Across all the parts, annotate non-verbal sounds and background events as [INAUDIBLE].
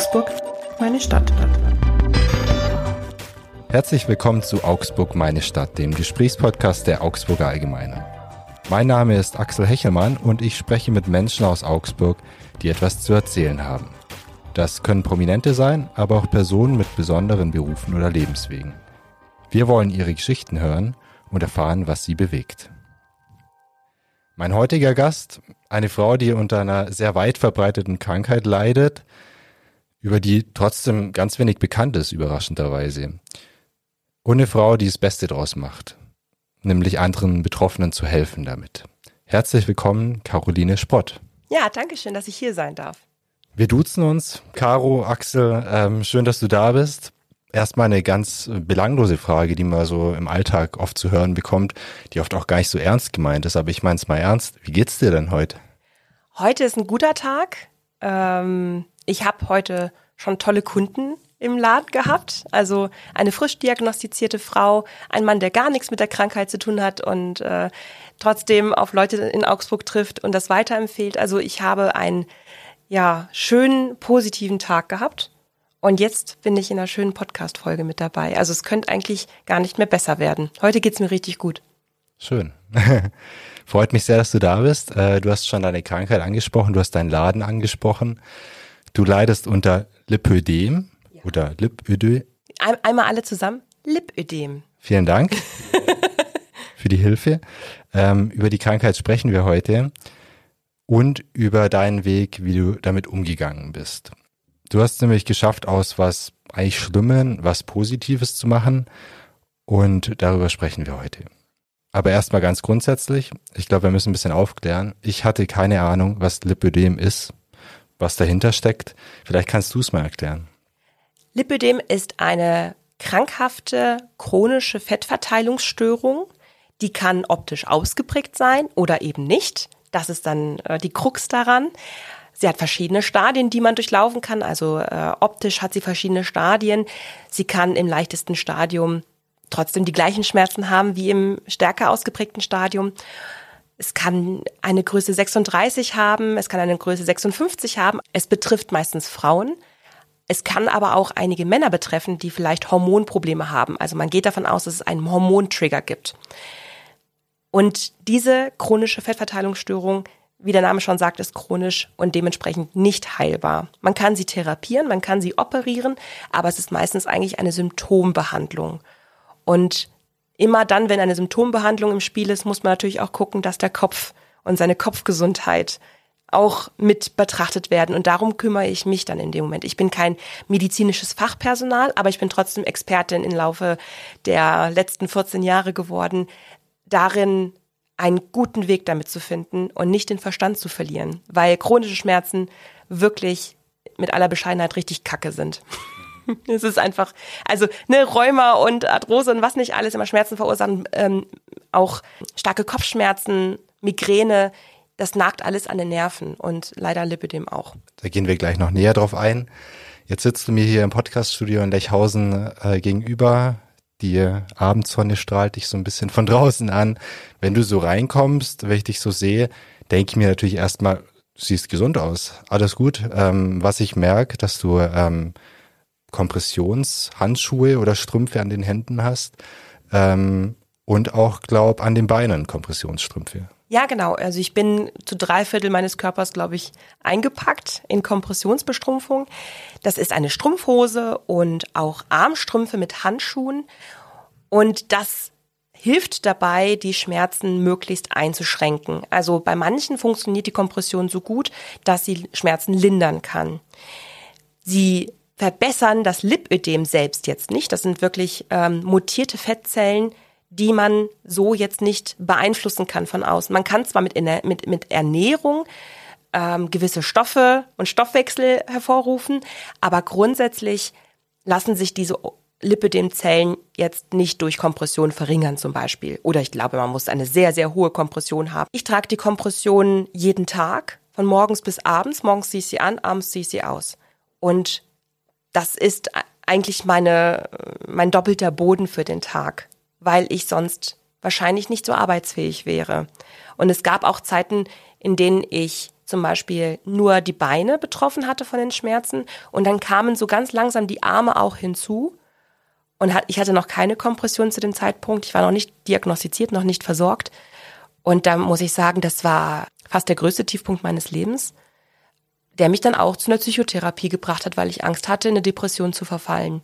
Augsburg, meine Stadt. Herzlich willkommen zu Augsburg, meine Stadt, dem Gesprächspodcast der Augsburger Allgemeinen. Mein Name ist Axel Hechelmann und ich spreche mit Menschen aus Augsburg, die etwas zu erzählen haben. Das können Prominente sein, aber auch Personen mit besonderen Berufen oder Lebenswegen. Wir wollen ihre Geschichten hören und erfahren, was sie bewegt. Mein heutiger Gast, eine Frau, die unter einer sehr weit verbreiteten Krankheit leidet, über die trotzdem ganz wenig bekannt ist, überraschenderweise. Und eine Frau, die das Beste draus macht, nämlich anderen Betroffenen zu helfen damit. Herzlich willkommen, Caroline Spott. Ja, danke schön, dass ich hier sein darf. Wir duzen uns. Caro, Axel, ähm, schön, dass du da bist. Erstmal eine ganz belanglose Frage, die man so im Alltag oft zu hören bekommt, die oft auch gar nicht so ernst gemeint ist, aber ich meine es mal ernst. Wie geht's dir denn heute? Heute ist ein guter Tag. Ähm, ich habe heute schon tolle Kunden im Laden gehabt. Also eine frisch diagnostizierte Frau, ein Mann, der gar nichts mit der Krankheit zu tun hat und äh, trotzdem auf Leute in Augsburg trifft und das weiterempfiehlt. Also ich habe einen ja, schönen, positiven Tag gehabt. Und jetzt bin ich in einer schönen Podcast-Folge mit dabei. Also es könnte eigentlich gar nicht mehr besser werden. Heute geht's mir richtig gut. Schön. [LAUGHS] Freut mich sehr, dass du da bist. Äh, du hast schon deine Krankheit angesprochen, du hast deinen Laden angesprochen. Du leidest unter Lipödem ja. oder Lipödem. Einmal alle zusammen. Lipödem. Vielen Dank [LAUGHS] für die Hilfe. Ähm, über die Krankheit sprechen wir heute und über deinen Weg, wie du damit umgegangen bist. Du hast nämlich geschafft, aus was eigentlich Schlimmen was Positives zu machen und darüber sprechen wir heute. Aber erstmal ganz grundsätzlich, ich glaube, wir müssen ein bisschen aufklären. Ich hatte keine Ahnung, was Lipödem ist, was dahinter steckt. Vielleicht kannst du es mal erklären. Lipödem ist eine krankhafte chronische Fettverteilungsstörung. Die kann optisch ausgeprägt sein oder eben nicht. Das ist dann äh, die Krux daran. Sie hat verschiedene Stadien, die man durchlaufen kann. Also äh, optisch hat sie verschiedene Stadien. Sie kann im leichtesten Stadium trotzdem die gleichen Schmerzen haben wie im stärker ausgeprägten Stadium. Es kann eine Größe 36 haben, es kann eine Größe 56 haben. Es betrifft meistens Frauen. Es kann aber auch einige Männer betreffen, die vielleicht Hormonprobleme haben. Also man geht davon aus, dass es einen Hormontrigger gibt. Und diese chronische Fettverteilungsstörung, wie der Name schon sagt, ist chronisch und dementsprechend nicht heilbar. Man kann sie therapieren, man kann sie operieren, aber es ist meistens eigentlich eine Symptombehandlung. Und immer dann, wenn eine Symptombehandlung im Spiel ist, muss man natürlich auch gucken, dass der Kopf und seine Kopfgesundheit auch mit betrachtet werden. Und darum kümmere ich mich dann in dem Moment. Ich bin kein medizinisches Fachpersonal, aber ich bin trotzdem Expertin im Laufe der letzten 14 Jahre geworden, darin einen guten Weg damit zu finden und nicht den Verstand zu verlieren, weil chronische Schmerzen wirklich mit aller Bescheidenheit richtig kacke sind. [LAUGHS] es ist einfach, also ne, Rheuma und Arthrose und was nicht alles immer Schmerzen verursachen, ähm, auch starke Kopfschmerzen, Migräne, das nagt alles an den Nerven und leider Lipidem auch. Da gehen wir gleich noch näher drauf ein. Jetzt sitzt du mir hier im Podcaststudio in Lechhausen äh, gegenüber die Abendsonne strahlt dich so ein bisschen von draußen an. Wenn du so reinkommst, wenn ich dich so sehe, denke ich mir natürlich erstmal, du siehst gesund aus, alles gut. Ähm, was ich merke, dass du ähm, Kompressionshandschuhe oder Strümpfe an den Händen hast ähm, und auch, glaub, an den Beinen Kompressionsstrümpfe. Ja, genau. Also ich bin zu drei Viertel meines Körpers, glaube ich, eingepackt in Kompressionsbestrumpfung. Das ist eine Strumpfhose und auch Armstrümpfe mit Handschuhen. Und das hilft dabei, die Schmerzen möglichst einzuschränken. Also bei manchen funktioniert die Kompression so gut, dass sie Schmerzen lindern kann. Sie verbessern das Lipödem selbst jetzt nicht. Das sind wirklich ähm, mutierte Fettzellen, die man so jetzt nicht beeinflussen kann von außen. Man kann zwar mit, mit, mit Ernährung ähm, gewisse Stoffe und Stoffwechsel hervorrufen, aber grundsätzlich lassen sich diese Lipidem-Zellen jetzt nicht durch Kompression verringern zum Beispiel. Oder ich glaube, man muss eine sehr, sehr hohe Kompression haben. Ich trage die Kompression jeden Tag, von morgens bis abends. Morgens ziehe ich sie an, abends ziehe ich sie aus. Und das ist eigentlich meine, mein doppelter Boden für den Tag weil ich sonst wahrscheinlich nicht so arbeitsfähig wäre. Und es gab auch Zeiten, in denen ich zum Beispiel nur die Beine betroffen hatte von den Schmerzen und dann kamen so ganz langsam die Arme auch hinzu. Und ich hatte noch keine Kompression zu dem Zeitpunkt. Ich war noch nicht diagnostiziert, noch nicht versorgt. Und da muss ich sagen, das war fast der größte Tiefpunkt meines Lebens, der mich dann auch zu einer Psychotherapie gebracht hat, weil ich Angst hatte, in eine Depression zu verfallen.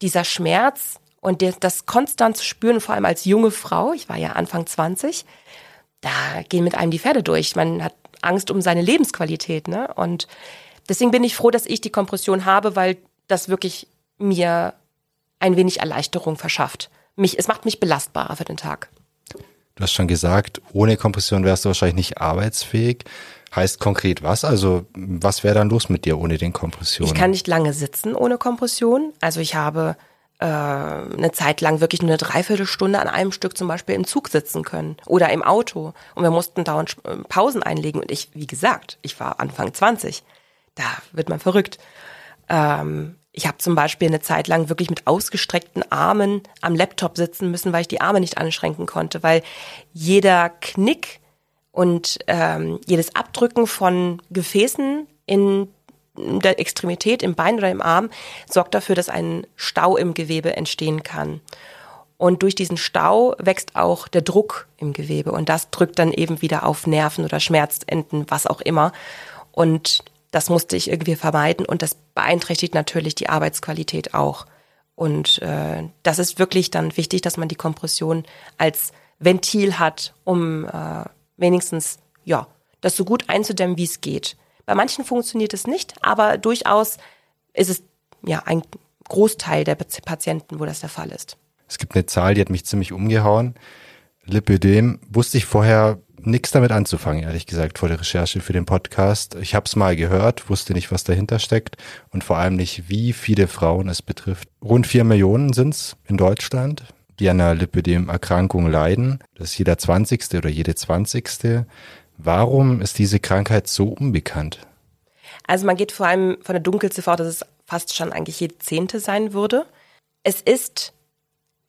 Dieser Schmerz und das konstant zu spüren, vor allem als junge Frau, ich war ja Anfang 20, da gehen mit einem die Pferde durch. Man hat Angst um seine Lebensqualität, ne? Und deswegen bin ich froh, dass ich die Kompression habe, weil das wirklich mir ein wenig Erleichterung verschafft. Mich, es macht mich belastbarer für den Tag. Du hast schon gesagt, ohne Kompression wärst du wahrscheinlich nicht arbeitsfähig. Heißt konkret was? Also was wäre dann los mit dir ohne den Kompressionen? Ich kann nicht lange sitzen ohne Kompression. Also ich habe äh, eine Zeit lang wirklich nur eine Dreiviertelstunde an einem Stück zum Beispiel im Zug sitzen können oder im Auto. Und wir mussten dauernd äh, Pausen einlegen. Und ich, wie gesagt, ich war Anfang 20. Da wird man verrückt. Ähm, ich habe zum Beispiel eine Zeit lang wirklich mit ausgestreckten Armen am Laptop sitzen müssen, weil ich die Arme nicht anschränken konnte, weil jeder Knick und ähm, jedes Abdrücken von Gefäßen in der Extremität, im Bein oder im Arm, sorgt dafür, dass ein Stau im Gewebe entstehen kann. Und durch diesen Stau wächst auch der Druck im Gewebe und das drückt dann eben wieder auf Nerven oder Schmerzenden, was auch immer. Und das musste ich irgendwie vermeiden und das beeinträchtigt natürlich die Arbeitsqualität auch. Und äh, das ist wirklich dann wichtig, dass man die Kompression als Ventil hat, um äh, wenigstens ja das so gut einzudämmen, wie es geht. Bei manchen funktioniert es nicht, aber durchaus ist es ja ein Großteil der Patienten, wo das der Fall ist. Es gibt eine Zahl, die hat mich ziemlich umgehauen. Lipödem wusste ich vorher nichts damit anzufangen, ehrlich gesagt, vor der Recherche für den Podcast. Ich habe es mal gehört, wusste nicht, was dahinter steckt und vor allem nicht, wie viele Frauen es betrifft. Rund vier Millionen sind es in Deutschland, die an einer Lipödem-Erkrankung leiden. Das ist jeder zwanzigste oder jede zwanzigste. Warum ist diese Krankheit so unbekannt? Also man geht vor allem von der Dunkelziffer aus, dass es fast schon eigentlich jede zehnte sein würde. Es ist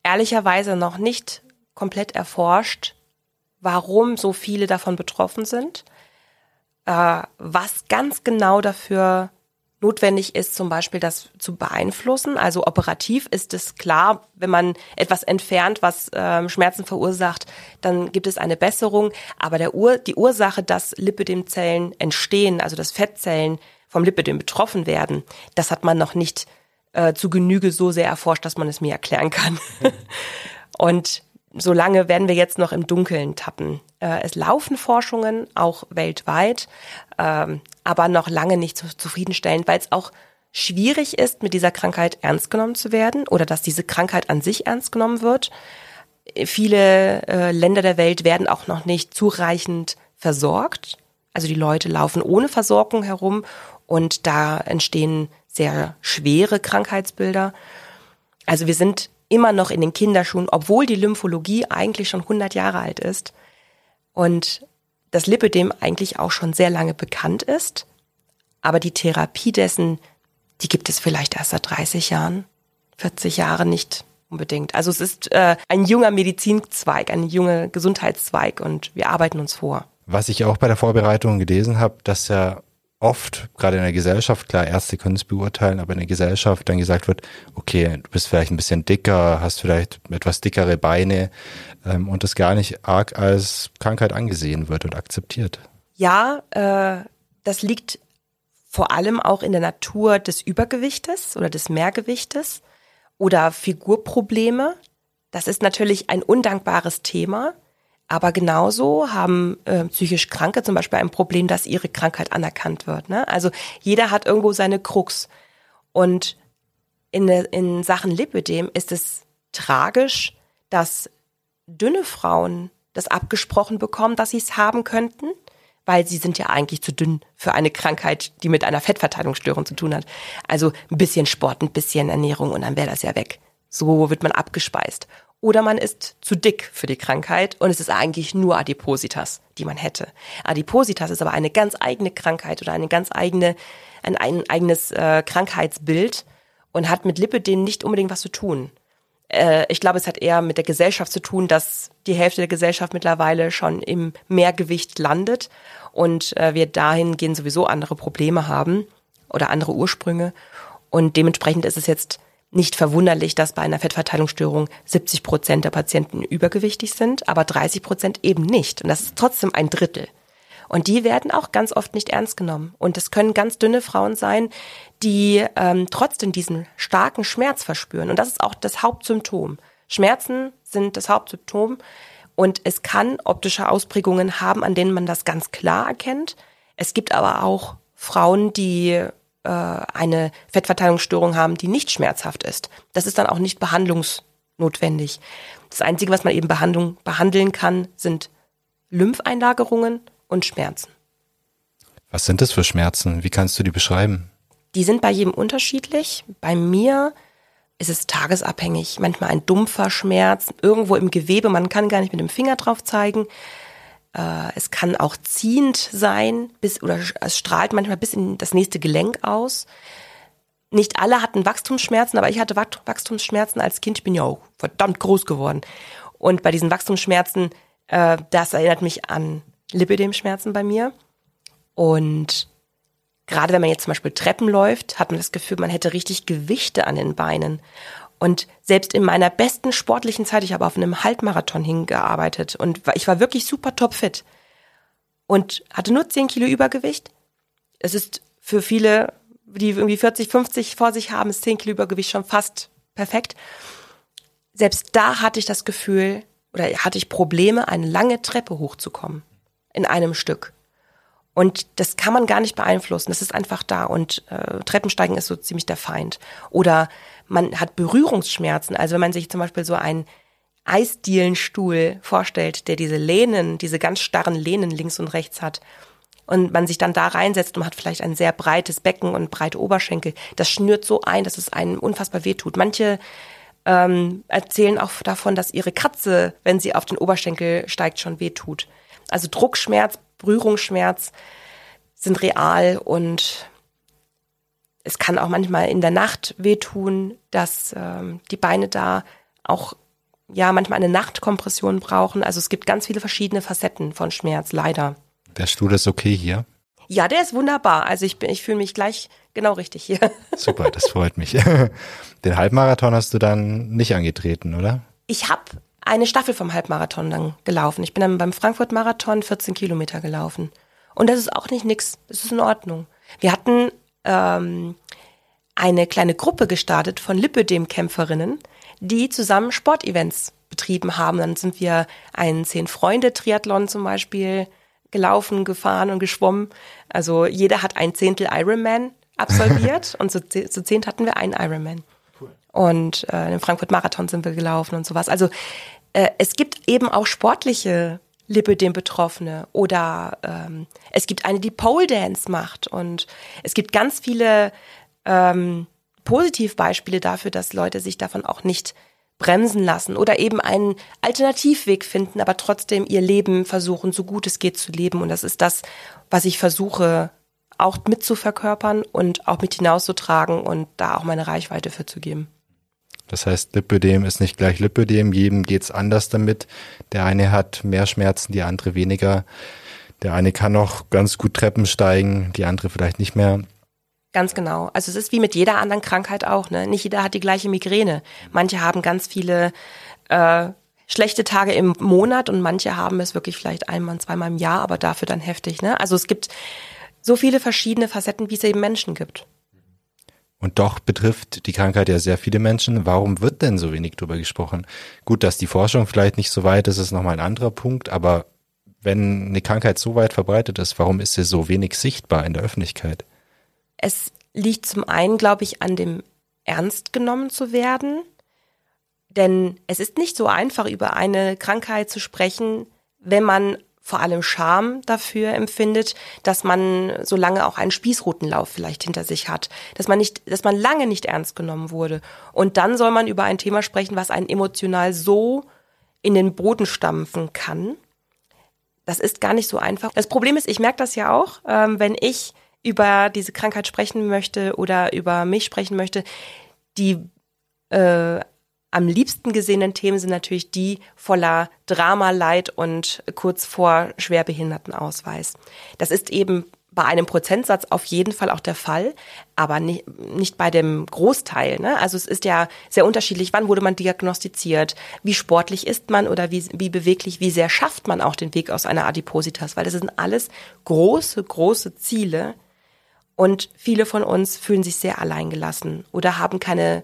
ehrlicherweise noch nicht komplett erforscht, warum so viele davon betroffen sind, äh, was ganz genau dafür notwendig ist, zum Beispiel das zu beeinflussen. Also operativ ist es klar, wenn man etwas entfernt, was ähm, Schmerzen verursacht, dann gibt es eine Besserung. Aber der Ur die Ursache, dass Lipidemzellen entstehen, also dass Fettzellen vom Lipidem betroffen werden, das hat man noch nicht äh, zu Genüge so sehr erforscht, dass man es mir erklären kann. [LAUGHS] Und solange werden wir jetzt noch im Dunkeln tappen. Äh, es laufen Forschungen, auch weltweit, ähm, aber noch lange nicht so zufriedenstellend, weil es auch schwierig ist, mit dieser Krankheit ernst genommen zu werden oder dass diese Krankheit an sich ernst genommen wird. Viele äh, Länder der Welt werden auch noch nicht zureichend versorgt. Also die Leute laufen ohne Versorgung herum und da entstehen sehr schwere Krankheitsbilder. Also wir sind immer noch in den Kinderschuhen, obwohl die Lymphologie eigentlich schon 100 Jahre alt ist und das Lipödem eigentlich auch schon sehr lange bekannt ist. Aber die Therapie dessen, die gibt es vielleicht erst seit 30 Jahren, 40 Jahre nicht unbedingt. Also es ist äh, ein junger Medizinzweig, ein junger Gesundheitszweig und wir arbeiten uns vor. Was ich auch bei der Vorbereitung gelesen habe, dass ja oft, gerade in der Gesellschaft, klar, Ärzte können es beurteilen, aber in der Gesellschaft dann gesagt wird, okay, du bist vielleicht ein bisschen dicker, hast vielleicht etwas dickere Beine ähm, und das gar nicht arg als Krankheit angesehen wird und akzeptiert. Ja, äh, das liegt vor allem auch in der Natur des Übergewichtes oder des Mehrgewichtes oder Figurprobleme. Das ist natürlich ein undankbares Thema. Aber genauso haben äh, psychisch Kranke zum Beispiel ein Problem, dass ihre Krankheit anerkannt wird. Ne? Also jeder hat irgendwo seine Krux. Und in, in Sachen Lipödem ist es tragisch, dass dünne Frauen das abgesprochen bekommen, dass sie es haben könnten, weil sie sind ja eigentlich zu dünn für eine Krankheit, die mit einer Fettverteilungsstörung zu tun hat. Also ein bisschen Sport, ein bisschen Ernährung und dann wäre das ja weg. So wird man abgespeist oder man ist zu dick für die Krankheit und es ist eigentlich nur Adipositas, die man hätte. Adipositas ist aber eine ganz eigene Krankheit oder eine ganz eigene, ein, ein eigenes äh, Krankheitsbild und hat mit Lipidem nicht unbedingt was zu tun. Äh, ich glaube, es hat eher mit der Gesellschaft zu tun, dass die Hälfte der Gesellschaft mittlerweile schon im Mehrgewicht landet und äh, wir dahingehend sowieso andere Probleme haben oder andere Ursprünge. Und dementsprechend ist es jetzt nicht verwunderlich, dass bei einer Fettverteilungsstörung 70 Prozent der Patienten übergewichtig sind, aber 30 Prozent eben nicht. Und das ist trotzdem ein Drittel. Und die werden auch ganz oft nicht ernst genommen. Und es können ganz dünne Frauen sein, die ähm, trotzdem diesen starken Schmerz verspüren. Und das ist auch das Hauptsymptom. Schmerzen sind das Hauptsymptom. Und es kann optische Ausprägungen haben, an denen man das ganz klar erkennt. Es gibt aber auch Frauen, die eine Fettverteilungsstörung haben, die nicht schmerzhaft ist. Das ist dann auch nicht behandlungsnotwendig. Das Einzige, was man eben Behandlung, behandeln kann, sind Lympheinlagerungen und Schmerzen. Was sind das für Schmerzen? Wie kannst du die beschreiben? Die sind bei jedem unterschiedlich. Bei mir ist es tagesabhängig. Manchmal ein dumpfer Schmerz, irgendwo im Gewebe, man kann gar nicht mit dem Finger drauf zeigen. Äh, es kann auch ziehend sein, bis, oder es strahlt manchmal bis in das nächste Gelenk aus. Nicht alle hatten Wachstumsschmerzen, aber ich hatte Wachstumsschmerzen als Kind. Ich bin ja auch verdammt groß geworden. Und bei diesen Wachstumsschmerzen, äh, das erinnert mich an Lipödemschmerzen bei mir. Und gerade wenn man jetzt zum Beispiel Treppen läuft, hat man das Gefühl, man hätte richtig Gewichte an den Beinen. Und selbst in meiner besten sportlichen Zeit, ich habe auf einem Halbmarathon hingearbeitet und ich war wirklich super topfit und hatte nur 10 Kilo Übergewicht. Es ist für viele, die irgendwie 40, 50 vor sich haben, ist 10 Kilo Übergewicht schon fast perfekt. Selbst da hatte ich das Gefühl oder hatte ich Probleme, eine lange Treppe hochzukommen in einem Stück. Und das kann man gar nicht beeinflussen. Das ist einfach da. Und äh, Treppensteigen ist so ziemlich der Feind. Oder man hat Berührungsschmerzen. Also wenn man sich zum Beispiel so einen Eisdielenstuhl vorstellt, der diese Lehnen, diese ganz starren Lehnen links und rechts hat, und man sich dann da reinsetzt und hat vielleicht ein sehr breites Becken und breite Oberschenkel, das schnürt so ein, dass es einen unfassbar wehtut. Manche ähm, erzählen auch davon, dass ihre Katze, wenn sie auf den Oberschenkel steigt, schon wehtut. Also Druckschmerz, Berührungsschmerz sind real und es kann auch manchmal in der Nacht wehtun, dass ähm, die Beine da auch ja manchmal eine Nachtkompression brauchen. Also es gibt ganz viele verschiedene Facetten von Schmerz, leider. Der Stuhl ist okay hier? Ja, der ist wunderbar. Also ich bin, ich fühle mich gleich genau richtig hier. [LAUGHS] Super, das freut mich. [LAUGHS] Den Halbmarathon hast du dann nicht angetreten, oder? Ich habe eine Staffel vom Halbmarathon dann gelaufen. Ich bin dann beim Frankfurt-Marathon 14 Kilometer gelaufen. Und das ist auch nicht nix. Das ist in Ordnung. Wir hatten ähm, eine kleine Gruppe gestartet von Lipödem-Kämpferinnen, die zusammen Sportevents betrieben haben. Dann sind wir einen Zehn-Freunde-Triathlon zum Beispiel gelaufen, gefahren und geschwommen. Also jeder hat ein Zehntel Ironman absolviert [LAUGHS] und zu, zu zehnt hatten wir einen Ironman. Cool. Und äh, den Frankfurt-Marathon sind wir gelaufen und sowas. Also äh, es gibt eben auch sportliche Lipödem-Betroffene oder ähm, es gibt eine, die Pole Dance macht und es gibt ganz viele ähm, Positivbeispiele dafür, dass Leute sich davon auch nicht bremsen lassen oder eben einen Alternativweg finden, aber trotzdem ihr Leben versuchen, so gut es geht zu leben. Und das ist das, was ich versuche auch mitzuverkörpern und auch mit hinauszutragen und da auch meine Reichweite für zu geben. Das heißt, Lipödem ist nicht gleich Lipödem, jedem geht's anders damit. Der eine hat mehr Schmerzen, die andere weniger. Der eine kann noch ganz gut Treppen steigen, die andere vielleicht nicht mehr. Ganz genau. Also es ist wie mit jeder anderen Krankheit auch. Ne? Nicht jeder hat die gleiche Migräne. Manche haben ganz viele äh, schlechte Tage im Monat und manche haben es wirklich vielleicht einmal, zweimal im Jahr, aber dafür dann heftig. Ne? Also es gibt so viele verschiedene Facetten, wie es eben Menschen gibt. Und doch betrifft die Krankheit ja sehr viele Menschen. Warum wird denn so wenig drüber gesprochen? Gut, dass die Forschung vielleicht nicht so weit ist, ist nochmal ein anderer Punkt, aber wenn eine Krankheit so weit verbreitet ist, warum ist sie so wenig sichtbar in der Öffentlichkeit? Es liegt zum einen, glaube ich, an dem ernst genommen zu werden. Denn es ist nicht so einfach, über eine Krankheit zu sprechen, wenn man vor allem Scham dafür empfindet, dass man so lange auch einen Spießrutenlauf vielleicht hinter sich hat, dass man nicht, dass man lange nicht ernst genommen wurde. Und dann soll man über ein Thema sprechen, was einen emotional so in den Boden stampfen kann. Das ist gar nicht so einfach. Das Problem ist, ich merke das ja auch, ähm, wenn ich über diese Krankheit sprechen möchte oder über mich sprechen möchte, die äh, am liebsten gesehenen Themen sind natürlich die voller Drama, Leid und kurz vor Schwerbehindertenausweis. Das ist eben bei einem Prozentsatz auf jeden Fall auch der Fall, aber nicht, nicht bei dem Großteil. Ne? Also es ist ja sehr unterschiedlich, wann wurde man diagnostiziert, wie sportlich ist man oder wie, wie beweglich, wie sehr schafft man auch den Weg aus einer Adipositas, weil das sind alles große, große Ziele und viele von uns fühlen sich sehr alleingelassen oder haben keine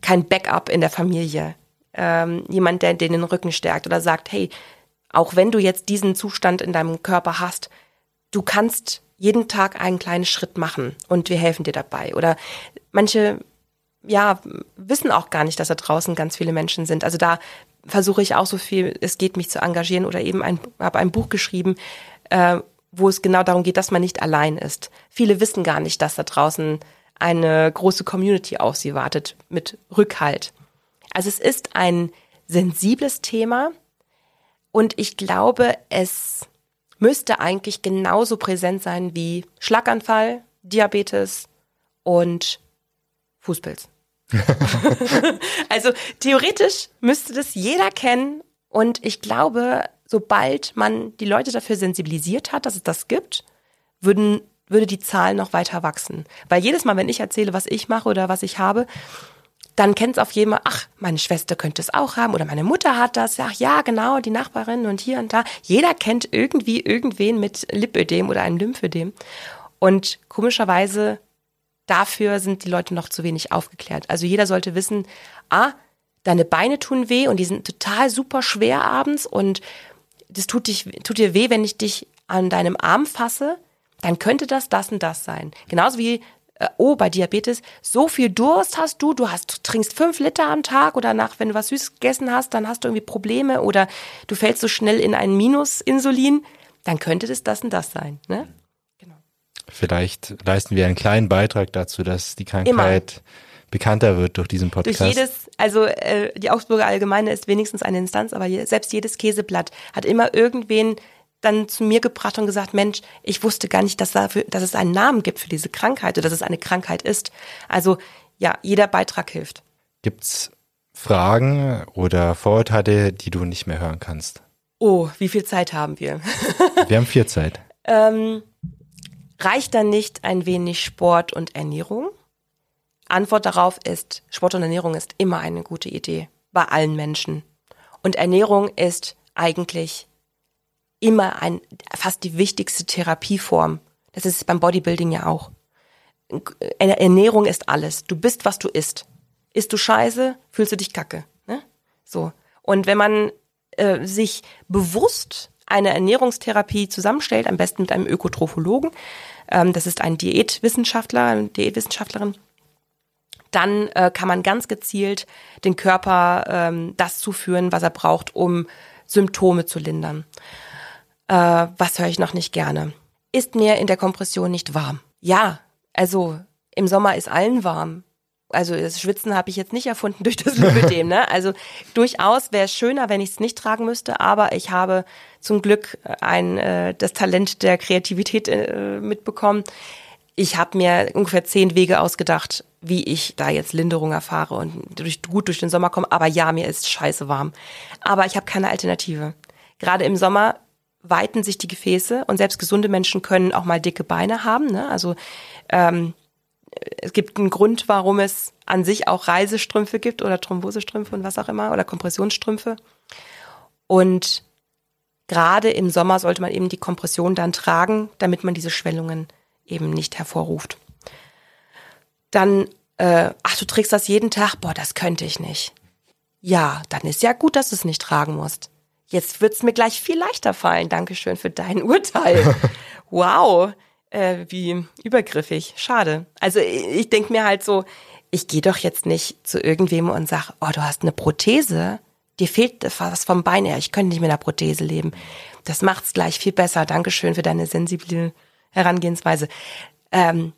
kein Backup in der Familie. Ähm, jemand, der den Rücken stärkt oder sagt, hey, auch wenn du jetzt diesen Zustand in deinem Körper hast, du kannst jeden Tag einen kleinen Schritt machen und wir helfen dir dabei. Oder manche, ja, wissen auch gar nicht, dass da draußen ganz viele Menschen sind. Also da versuche ich auch so viel es geht, mich zu engagieren oder eben ein, habe ein Buch geschrieben, äh, wo es genau darum geht, dass man nicht allein ist. Viele wissen gar nicht, dass da draußen eine große Community auf sie wartet mit Rückhalt. Also es ist ein sensibles Thema und ich glaube, es müsste eigentlich genauso präsent sein wie Schlaganfall, Diabetes und Fußpilz. [LAUGHS] also theoretisch müsste das jeder kennen und ich glaube, sobald man die Leute dafür sensibilisiert hat, dass es das gibt, würden würde die Zahl noch weiter wachsen. Weil jedes Mal, wenn ich erzähle, was ich mache oder was ich habe, dann kennt es auf jeden Fall, ach, meine Schwester könnte es auch haben oder meine Mutter hat das, ach ja, genau, die Nachbarin und hier und da. Jeder kennt irgendwie irgendwen mit Lipödem oder einem Lymphödem. Und komischerweise dafür sind die Leute noch zu wenig aufgeklärt. Also jeder sollte wissen, ah, deine Beine tun weh und die sind total super schwer abends und das tut, dich, tut dir weh, wenn ich dich an deinem Arm fasse dann könnte das das und das sein. Genauso wie äh, oh, bei Diabetes, so viel Durst hast du, du hast, du trinkst fünf Liter am Tag oder nach, wenn du was Süßes gegessen hast, dann hast du irgendwie Probleme oder du fällst so schnell in ein Minus-Insulin, dann könnte das das und das sein. Ne? Genau. Vielleicht leisten wir einen kleinen Beitrag dazu, dass die Krankheit Immer. bekannter wird durch diesen Podcast. Durch jedes, also äh, die Augsburger Allgemeine ist wenigstens eine Instanz, aber je, selbst jedes Käseblatt hat immer irgendwen dann zu mir gebracht und gesagt, Mensch, ich wusste gar nicht, dass, dafür, dass es einen Namen gibt für diese Krankheit oder dass es eine Krankheit ist. Also ja, jeder Beitrag hilft. Gibt's Fragen oder Vorurteile, die du nicht mehr hören kannst? Oh, wie viel Zeit haben wir? [LAUGHS] wir haben viel Zeit. Ähm, reicht dann nicht ein wenig Sport und Ernährung? Antwort darauf ist, Sport und Ernährung ist immer eine gute Idee bei allen Menschen. Und Ernährung ist eigentlich immer ein, fast die wichtigste Therapieform. Das ist beim Bodybuilding ja auch. Ernährung ist alles. Du bist, was du isst. Isst du Scheiße, fühlst du dich kacke. Ne? So. Und wenn man äh, sich bewusst eine Ernährungstherapie zusammenstellt, am besten mit einem Ökotrophologen, ähm, das ist ein Diätwissenschaftler, eine Diätwissenschaftlerin, dann äh, kann man ganz gezielt den Körper ähm, das zuführen, was er braucht, um Symptome zu lindern. Äh, was höre ich noch nicht gerne? Ist mir in der Kompression nicht warm? Ja, also im Sommer ist allen warm. Also das Schwitzen habe ich jetzt nicht erfunden [LAUGHS] durch das Lipödem. Ne? Also durchaus wäre es schöner, wenn ich es nicht tragen müsste, aber ich habe zum Glück ein äh, das Talent der Kreativität äh, mitbekommen. Ich habe mir ungefähr zehn Wege ausgedacht, wie ich da jetzt Linderung erfahre und durch, gut durch den Sommer komme. Aber ja, mir ist scheiße warm. Aber ich habe keine Alternative. Gerade im Sommer weiten sich die Gefäße und selbst gesunde Menschen können auch mal dicke Beine haben. Ne? Also ähm, es gibt einen Grund, warum es an sich auch Reisestrümpfe gibt oder Thrombosestrümpfe und was auch immer oder Kompressionsstrümpfe. Und gerade im Sommer sollte man eben die Kompression dann tragen, damit man diese Schwellungen eben nicht hervorruft. Dann, äh, ach, du trägst das jeden Tag? Boah, das könnte ich nicht. Ja, dann ist ja gut, dass du es nicht tragen musst. Jetzt wird's mir gleich viel leichter fallen. Dankeschön für dein [LAUGHS] Urteil. wow, äh, wie übergriffig. Schade. Also ich denk mir halt so, ich gehe doch jetzt nicht zu irgendwem und sag, oh, du hast eine Prothese. Dir fehlt was vom Bein her. Ich könnte nicht mit einer Prothese leben. Das macht's gleich viel besser. Dankeschön für deine sensible Herangehensweise. Ähm,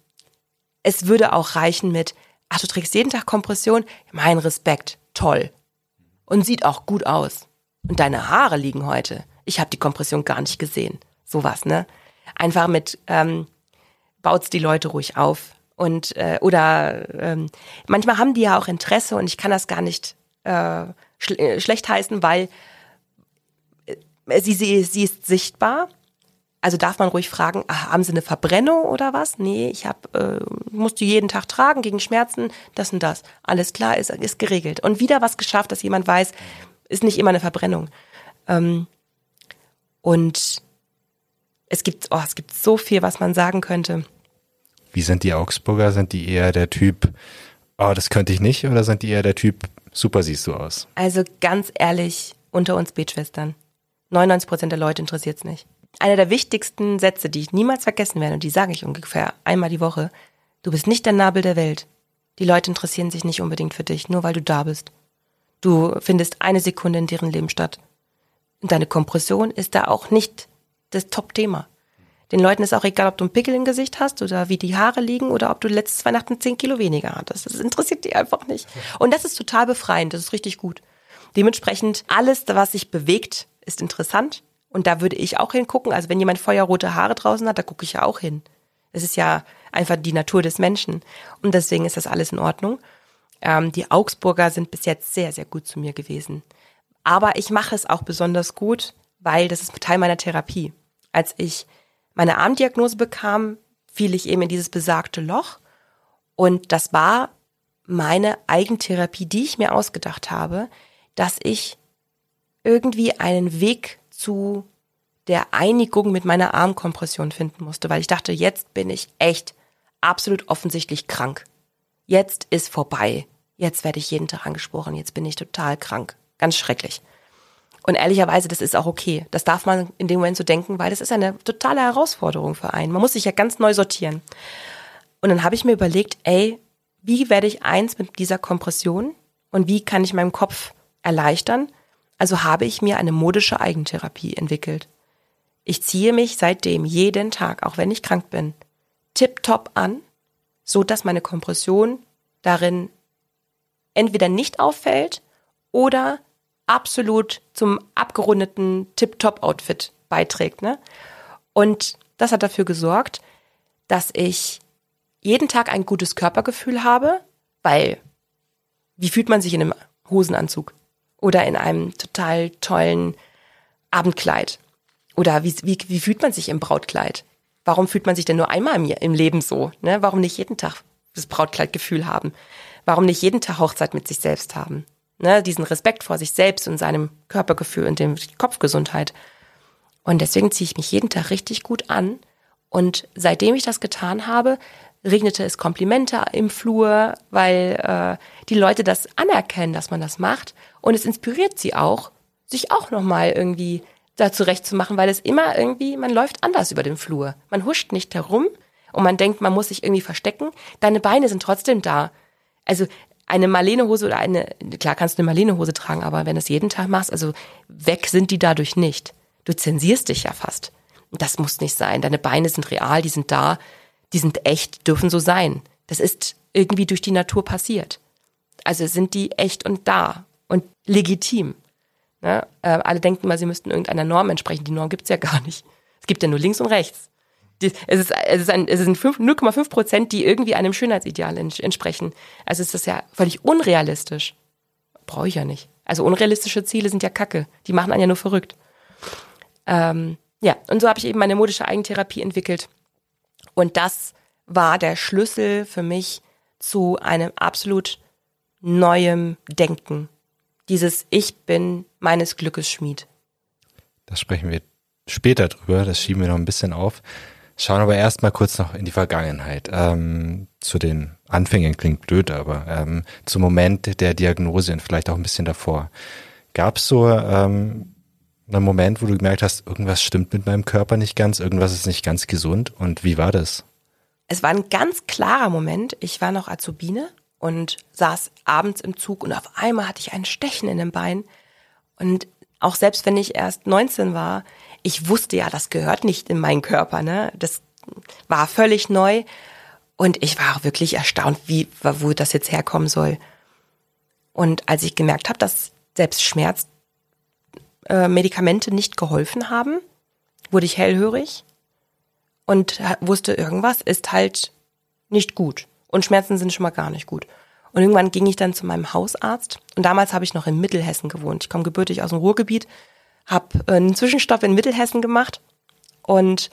es würde auch reichen mit, ach, du trägst jeden Tag Kompression. Mein Respekt. Toll. Und sieht auch gut aus. Und deine Haare liegen heute. Ich habe die Kompression gar nicht gesehen. Sowas, ne? Einfach mit ähm, baut's die Leute ruhig auf. Und äh, oder ähm, manchmal haben die ja auch Interesse und ich kann das gar nicht äh, schl äh, schlecht heißen, weil äh, sie, sie, sie ist sichtbar. Also darf man ruhig fragen, ach, haben Sie eine Verbrennung oder was? Nee, ich hab, äh, musst du jeden Tag tragen gegen Schmerzen, das und das. Alles klar, ist, ist geregelt. Und wieder was geschafft, dass jemand weiß, ist nicht immer eine Verbrennung. Ähm, und es gibt, oh, es gibt so viel, was man sagen könnte. Wie sind die Augsburger? Sind die eher der Typ, oh, das könnte ich nicht, oder sind die eher der Typ, super siehst du aus? Also ganz ehrlich, unter uns Betschwestern. 99 Prozent der Leute interessiert es nicht. Einer der wichtigsten Sätze, die ich niemals vergessen werde, und die sage ich ungefähr einmal die Woche, du bist nicht der Nabel der Welt. Die Leute interessieren sich nicht unbedingt für dich, nur weil du da bist. Du findest eine Sekunde in deren Leben statt. Und deine Kompression ist da auch nicht das Top-Thema. Den Leuten ist auch egal, ob du einen Pickel im Gesicht hast oder wie die Haare liegen oder ob du letztes Weihnachten zehn Kilo weniger hattest. Das interessiert die einfach nicht. Und das ist total befreiend. Das ist richtig gut. Dementsprechend alles, was sich bewegt, ist interessant. Und da würde ich auch hingucken. Also wenn jemand feuerrote Haare draußen hat, da gucke ich ja auch hin. Es ist ja einfach die Natur des Menschen. Und deswegen ist das alles in Ordnung. Ähm, die Augsburger sind bis jetzt sehr, sehr gut zu mir gewesen. Aber ich mache es auch besonders gut, weil das ist Teil meiner Therapie. Als ich meine Armdiagnose bekam, fiel ich eben in dieses besagte Loch. Und das war meine Eigentherapie, die ich mir ausgedacht habe, dass ich irgendwie einen Weg zu der Einigung mit meiner Armkompression finden musste, weil ich dachte, jetzt bin ich echt absolut offensichtlich krank. Jetzt ist vorbei. Jetzt werde ich jeden Tag angesprochen. Jetzt bin ich total krank. Ganz schrecklich. Und ehrlicherweise, das ist auch okay. Das darf man in dem Moment so denken, weil das ist eine totale Herausforderung für einen. Man muss sich ja ganz neu sortieren. Und dann habe ich mir überlegt, ey, wie werde ich eins mit dieser Kompression und wie kann ich meinem Kopf erleichtern? Also habe ich mir eine modische Eigentherapie entwickelt. Ich ziehe mich seitdem jeden Tag, auch wenn ich krank bin, tipptopp an, so dass meine Kompression darin entweder nicht auffällt oder absolut zum abgerundeten Tip-Top-Outfit beiträgt. Ne? Und das hat dafür gesorgt, dass ich jeden Tag ein gutes Körpergefühl habe, weil wie fühlt man sich in einem Hosenanzug oder in einem total tollen Abendkleid? Oder wie, wie, wie fühlt man sich im Brautkleid? Warum fühlt man sich denn nur einmal im, im Leben so? Ne? Warum nicht jeden Tag das Brautkleidgefühl haben? Warum nicht jeden Tag Hochzeit mit sich selbst haben? ne, diesen Respekt vor sich selbst und seinem Körpergefühl und dem Kopfgesundheit. Und deswegen ziehe ich mich jeden Tag richtig gut an. Und seitdem ich das getan habe, regnete es Komplimente im Flur, weil äh, die Leute das anerkennen, dass man das macht. Und es inspiriert sie auch, sich auch nochmal irgendwie da zurechtzumachen, weil es immer irgendwie, man läuft anders über den Flur. Man huscht nicht herum und man denkt, man muss sich irgendwie verstecken. Deine Beine sind trotzdem da. Also eine Marlene-Hose oder eine, klar kannst du eine Marlene-Hose tragen, aber wenn du es jeden Tag machst, also weg sind die dadurch nicht. Du zensierst dich ja fast. Das muss nicht sein. Deine Beine sind real, die sind da, die sind echt, dürfen so sein. Das ist irgendwie durch die Natur passiert. Also sind die echt und da und legitim. Ne? Äh, alle denken mal, sie müssten irgendeiner Norm entsprechen. Die Norm gibt's ja gar nicht. Es gibt ja nur links und rechts es ist, es ist, ein, es sind 0,5 Prozent, die irgendwie einem Schönheitsideal entsprechen. Also ist das ja völlig unrealistisch. Brauche ich ja nicht. Also unrealistische Ziele sind ja Kacke. Die machen einen ja nur verrückt. Ähm, ja, und so habe ich eben meine modische Eigentherapie entwickelt. Und das war der Schlüssel für mich zu einem absolut neuem Denken. Dieses Ich bin meines Glückes Schmied. Das sprechen wir später drüber, das schieben wir noch ein bisschen auf. Schauen aber erstmal kurz noch in die Vergangenheit. Ähm, zu den Anfängen klingt blöd, aber ähm, zum Moment der Diagnose und vielleicht auch ein bisschen davor. Gab es so ähm, einen Moment, wo du gemerkt hast, irgendwas stimmt mit meinem Körper nicht ganz, irgendwas ist nicht ganz gesund? Und wie war das? Es war ein ganz klarer Moment. Ich war noch Azubine und saß abends im Zug und auf einmal hatte ich ein Stechen in den Bein. Und auch selbst wenn ich erst 19 war, ich wusste ja, das gehört nicht in meinen Körper, ne? Das war völlig neu und ich war wirklich erstaunt, wie, wo das jetzt herkommen soll. Und als ich gemerkt habe, dass selbst Schmerzmedikamente äh, nicht geholfen haben, wurde ich hellhörig und wusste, irgendwas ist halt nicht gut. Und Schmerzen sind schon mal gar nicht gut. Und irgendwann ging ich dann zu meinem Hausarzt. Und damals habe ich noch in Mittelhessen gewohnt. Ich komme gebürtig aus dem Ruhrgebiet, habe einen Zwischenstopp in Mittelhessen gemacht. Und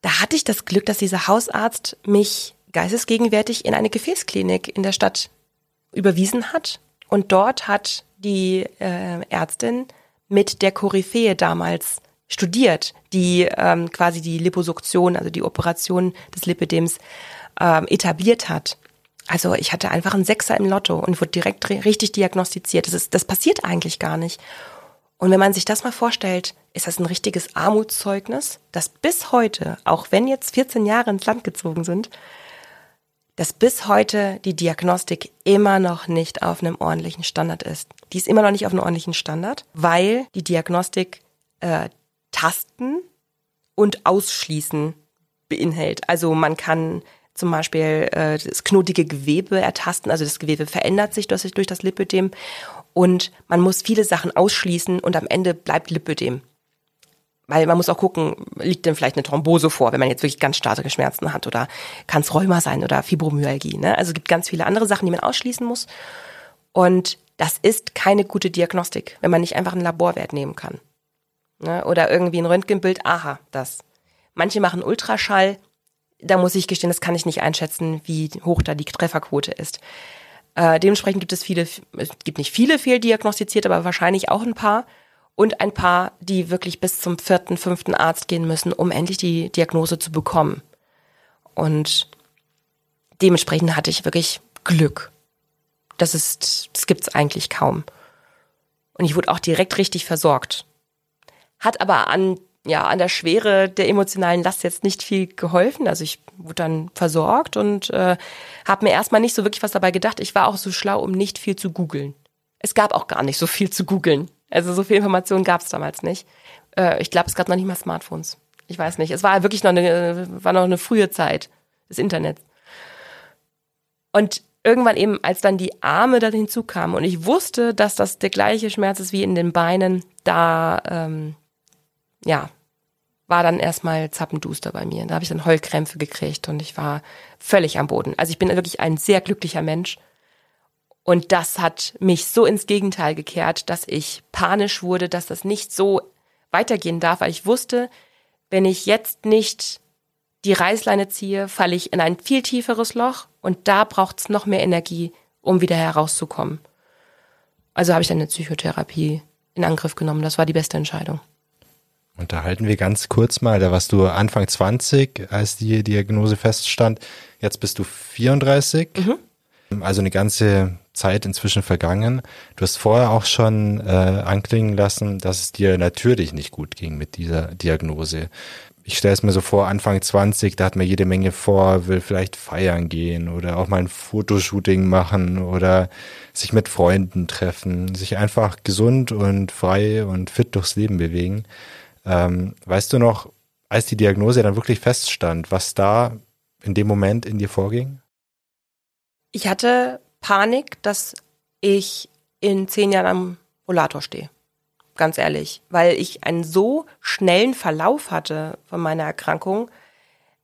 da hatte ich das Glück, dass dieser Hausarzt mich geistesgegenwärtig in eine Gefäßklinik in der Stadt überwiesen hat. Und dort hat die äh, Ärztin mit der Koryphäe damals studiert, die ähm, quasi die Liposuktion, also die Operation des Lipidems ähm, etabliert hat. Also ich hatte einfach einen Sechser im Lotto und wurde direkt richtig diagnostiziert. Das, ist, das passiert eigentlich gar nicht. Und wenn man sich das mal vorstellt, ist das ein richtiges Armutszeugnis, dass bis heute, auch wenn jetzt 14 Jahre ins Land gezogen sind, dass bis heute die Diagnostik immer noch nicht auf einem ordentlichen Standard ist. Die ist immer noch nicht auf einem ordentlichen Standard, weil die Diagnostik äh, Tasten und Ausschließen beinhält. Also man kann zum Beispiel äh, das knotige Gewebe ertasten, also das Gewebe verändert sich durch, das Lipödem und man muss viele Sachen ausschließen und am Ende bleibt Lipödem. Weil man muss auch gucken, liegt denn vielleicht eine Thrombose vor, wenn man jetzt wirklich ganz starke Schmerzen hat oder kann es Rheuma sein oder Fibromyalgie. Ne? Also es gibt ganz viele andere Sachen, die man ausschließen muss. Und das ist keine gute Diagnostik, wenn man nicht einfach einen Laborwert nehmen kann. Ne? Oder irgendwie ein Röntgenbild, aha, das. Manche machen Ultraschall, da muss ich gestehen, das kann ich nicht einschätzen, wie hoch da die Trefferquote ist. Äh, dementsprechend gibt es viele, es gibt nicht viele fehldiagnostiziert, aber wahrscheinlich auch ein paar und ein paar, die wirklich bis zum vierten, fünften Arzt gehen müssen, um endlich die Diagnose zu bekommen. Und dementsprechend hatte ich wirklich Glück. Das ist, das gibt's eigentlich kaum. Und ich wurde auch direkt richtig versorgt. Hat aber an, ja, an der Schwere der emotionalen Last jetzt nicht viel geholfen. Also ich wurde dann versorgt und äh, habe mir erstmal nicht so wirklich was dabei gedacht. Ich war auch so schlau, um nicht viel zu googeln. Es gab auch gar nicht so viel zu googeln. Also so viel Informationen gab es damals nicht. Äh, ich glaube, es gab noch nicht mal Smartphones. Ich weiß nicht. Es war wirklich noch eine, war noch eine frühe Zeit des Internets. Und irgendwann eben, als dann die Arme dann hinzukamen und ich wusste, dass das der gleiche Schmerz ist wie in den Beinen, da ähm, ja, war dann erstmal zappenduster bei mir. Da habe ich dann Heulkrämpfe gekriegt und ich war völlig am Boden. Also ich bin wirklich ein sehr glücklicher Mensch und das hat mich so ins Gegenteil gekehrt, dass ich panisch wurde, dass das nicht so weitergehen darf, weil ich wusste, wenn ich jetzt nicht die Reißleine ziehe, falle ich in ein viel tieferes Loch und da braucht es noch mehr Energie, um wieder herauszukommen. Also habe ich dann eine Psychotherapie in Angriff genommen. Das war die beste Entscheidung. Unterhalten wir ganz kurz mal, da warst du Anfang 20, als die Diagnose feststand. Jetzt bist du 34. Mhm. Also eine ganze Zeit inzwischen vergangen. Du hast vorher auch schon äh, anklingen lassen, dass es dir natürlich nicht gut ging mit dieser Diagnose. Ich stelle es mir so vor, Anfang 20, da hat man jede Menge vor, will vielleicht feiern gehen oder auch mal ein Fotoshooting machen oder sich mit Freunden treffen, sich einfach gesund und frei und fit durchs Leben bewegen. Ähm, weißt du noch, als die Diagnose dann wirklich feststand, was da in dem Moment in dir vorging? Ich hatte Panik, dass ich in zehn Jahren am Rollator stehe. Ganz ehrlich. Weil ich einen so schnellen Verlauf hatte von meiner Erkrankung,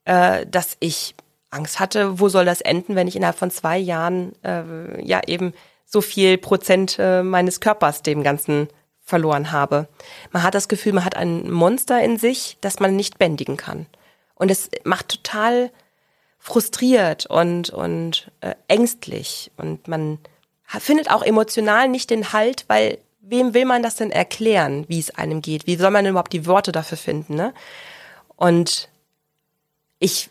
äh, dass ich Angst hatte, wo soll das enden, wenn ich innerhalb von zwei Jahren äh, ja eben so viel Prozent äh, meines Körpers dem Ganzen verloren habe. Man hat das Gefühl, man hat ein Monster in sich, das man nicht bändigen kann. Und es macht total frustriert und, und äh, ängstlich. Und man findet auch emotional nicht den Halt, weil wem will man das denn erklären, wie es einem geht? Wie soll man denn überhaupt die Worte dafür finden? Ne? Und ich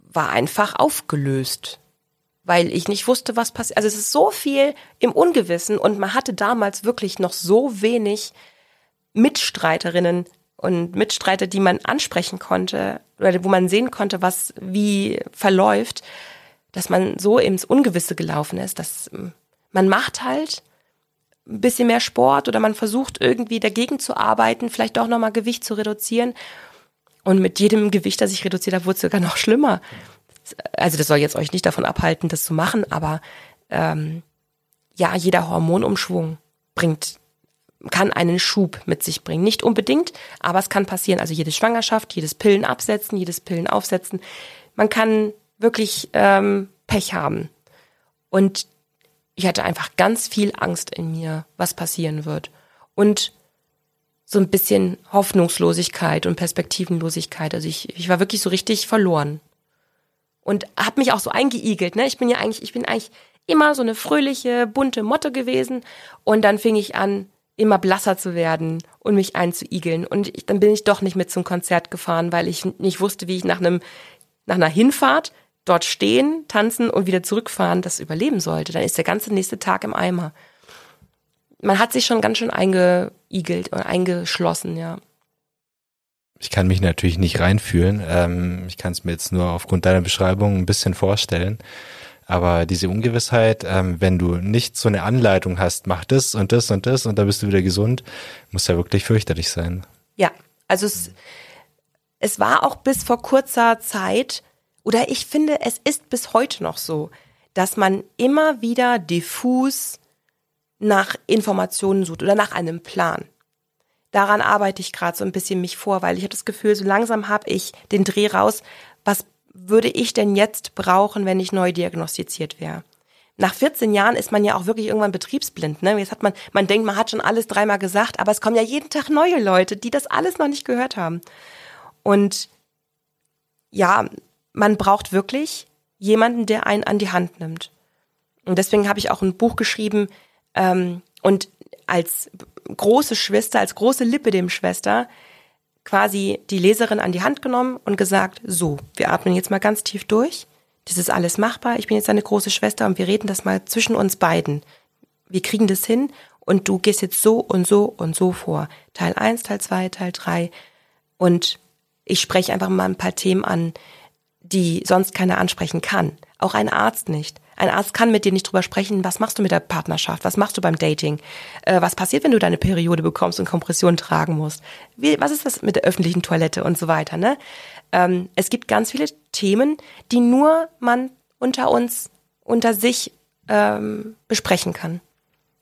war einfach aufgelöst, weil ich nicht wusste, was passiert. Also es ist so viel im Ungewissen und man hatte damals wirklich noch so wenig Mitstreiterinnen, und Mitstreiter, die man ansprechen konnte oder wo man sehen konnte, was wie verläuft, dass man so ins Ungewisse gelaufen ist, dass ähm, man macht halt ein bisschen mehr Sport oder man versucht irgendwie dagegen zu arbeiten, vielleicht doch nochmal Gewicht zu reduzieren. Und mit jedem Gewicht, das ich reduziert habe, wurde es sogar noch schlimmer. Also das soll jetzt euch nicht davon abhalten, das zu machen, aber ähm, ja, jeder Hormonumschwung bringt kann einen Schub mit sich bringen. Nicht unbedingt, aber es kann passieren. Also jede Schwangerschaft, jedes Pillen absetzen, jedes Pillen aufsetzen. Man kann wirklich ähm, Pech haben. Und ich hatte einfach ganz viel Angst in mir, was passieren wird. Und so ein bisschen Hoffnungslosigkeit und Perspektivenlosigkeit. Also ich, ich war wirklich so richtig verloren. Und habe mich auch so eingeigelt. Ne? Ich bin ja eigentlich, ich bin eigentlich immer so eine fröhliche, bunte Motte gewesen. Und dann fing ich an, immer blasser zu werden und mich einzuigeln. Und ich, dann bin ich doch nicht mit zum Konzert gefahren, weil ich nicht wusste, wie ich nach einem, nach einer Hinfahrt dort stehen, tanzen und wieder zurückfahren das überleben sollte. Dann ist der ganze nächste Tag im Eimer. Man hat sich schon ganz schön eingeigelt und eingeschlossen, ja. Ich kann mich natürlich nicht reinfühlen. Ähm, ich kann es mir jetzt nur aufgrund deiner Beschreibung ein bisschen vorstellen. Aber diese Ungewissheit, ähm, wenn du nicht so eine Anleitung hast, mach das und das und das und dann bist du wieder gesund, muss ja wirklich fürchterlich sein. Ja, also es, es war auch bis vor kurzer Zeit, oder ich finde, es ist bis heute noch so, dass man immer wieder diffus nach Informationen sucht oder nach einem Plan. Daran arbeite ich gerade so ein bisschen mich vor, weil ich habe das Gefühl, so langsam habe ich den Dreh raus, was würde ich denn jetzt brauchen, wenn ich neu diagnostiziert wäre? Nach 14 Jahren ist man ja auch wirklich irgendwann betriebsblind. Ne? Jetzt hat man, man denkt, man hat schon alles dreimal gesagt, aber es kommen ja jeden Tag neue Leute, die das alles noch nicht gehört haben. Und ja, man braucht wirklich jemanden, der einen an die Hand nimmt. Und deswegen habe ich auch ein Buch geschrieben ähm, und als große Schwester, als große Lippe dem Schwester quasi die Leserin an die Hand genommen und gesagt, so, wir atmen jetzt mal ganz tief durch. Das ist alles machbar. Ich bin jetzt deine große Schwester und wir reden das mal zwischen uns beiden. Wir kriegen das hin und du gehst jetzt so und so und so vor. Teil eins, Teil zwei, Teil drei Und ich spreche einfach mal ein paar Themen an, die sonst keiner ansprechen kann. Auch ein Arzt nicht. Ein Arzt kann mit dir nicht drüber sprechen, was machst du mit der Partnerschaft, was machst du beim Dating, äh, was passiert, wenn du deine Periode bekommst und Kompression tragen musst, Wie, was ist das mit der öffentlichen Toilette und so weiter. Ne? Ähm, es gibt ganz viele Themen, die nur man unter uns, unter sich ähm, besprechen kann.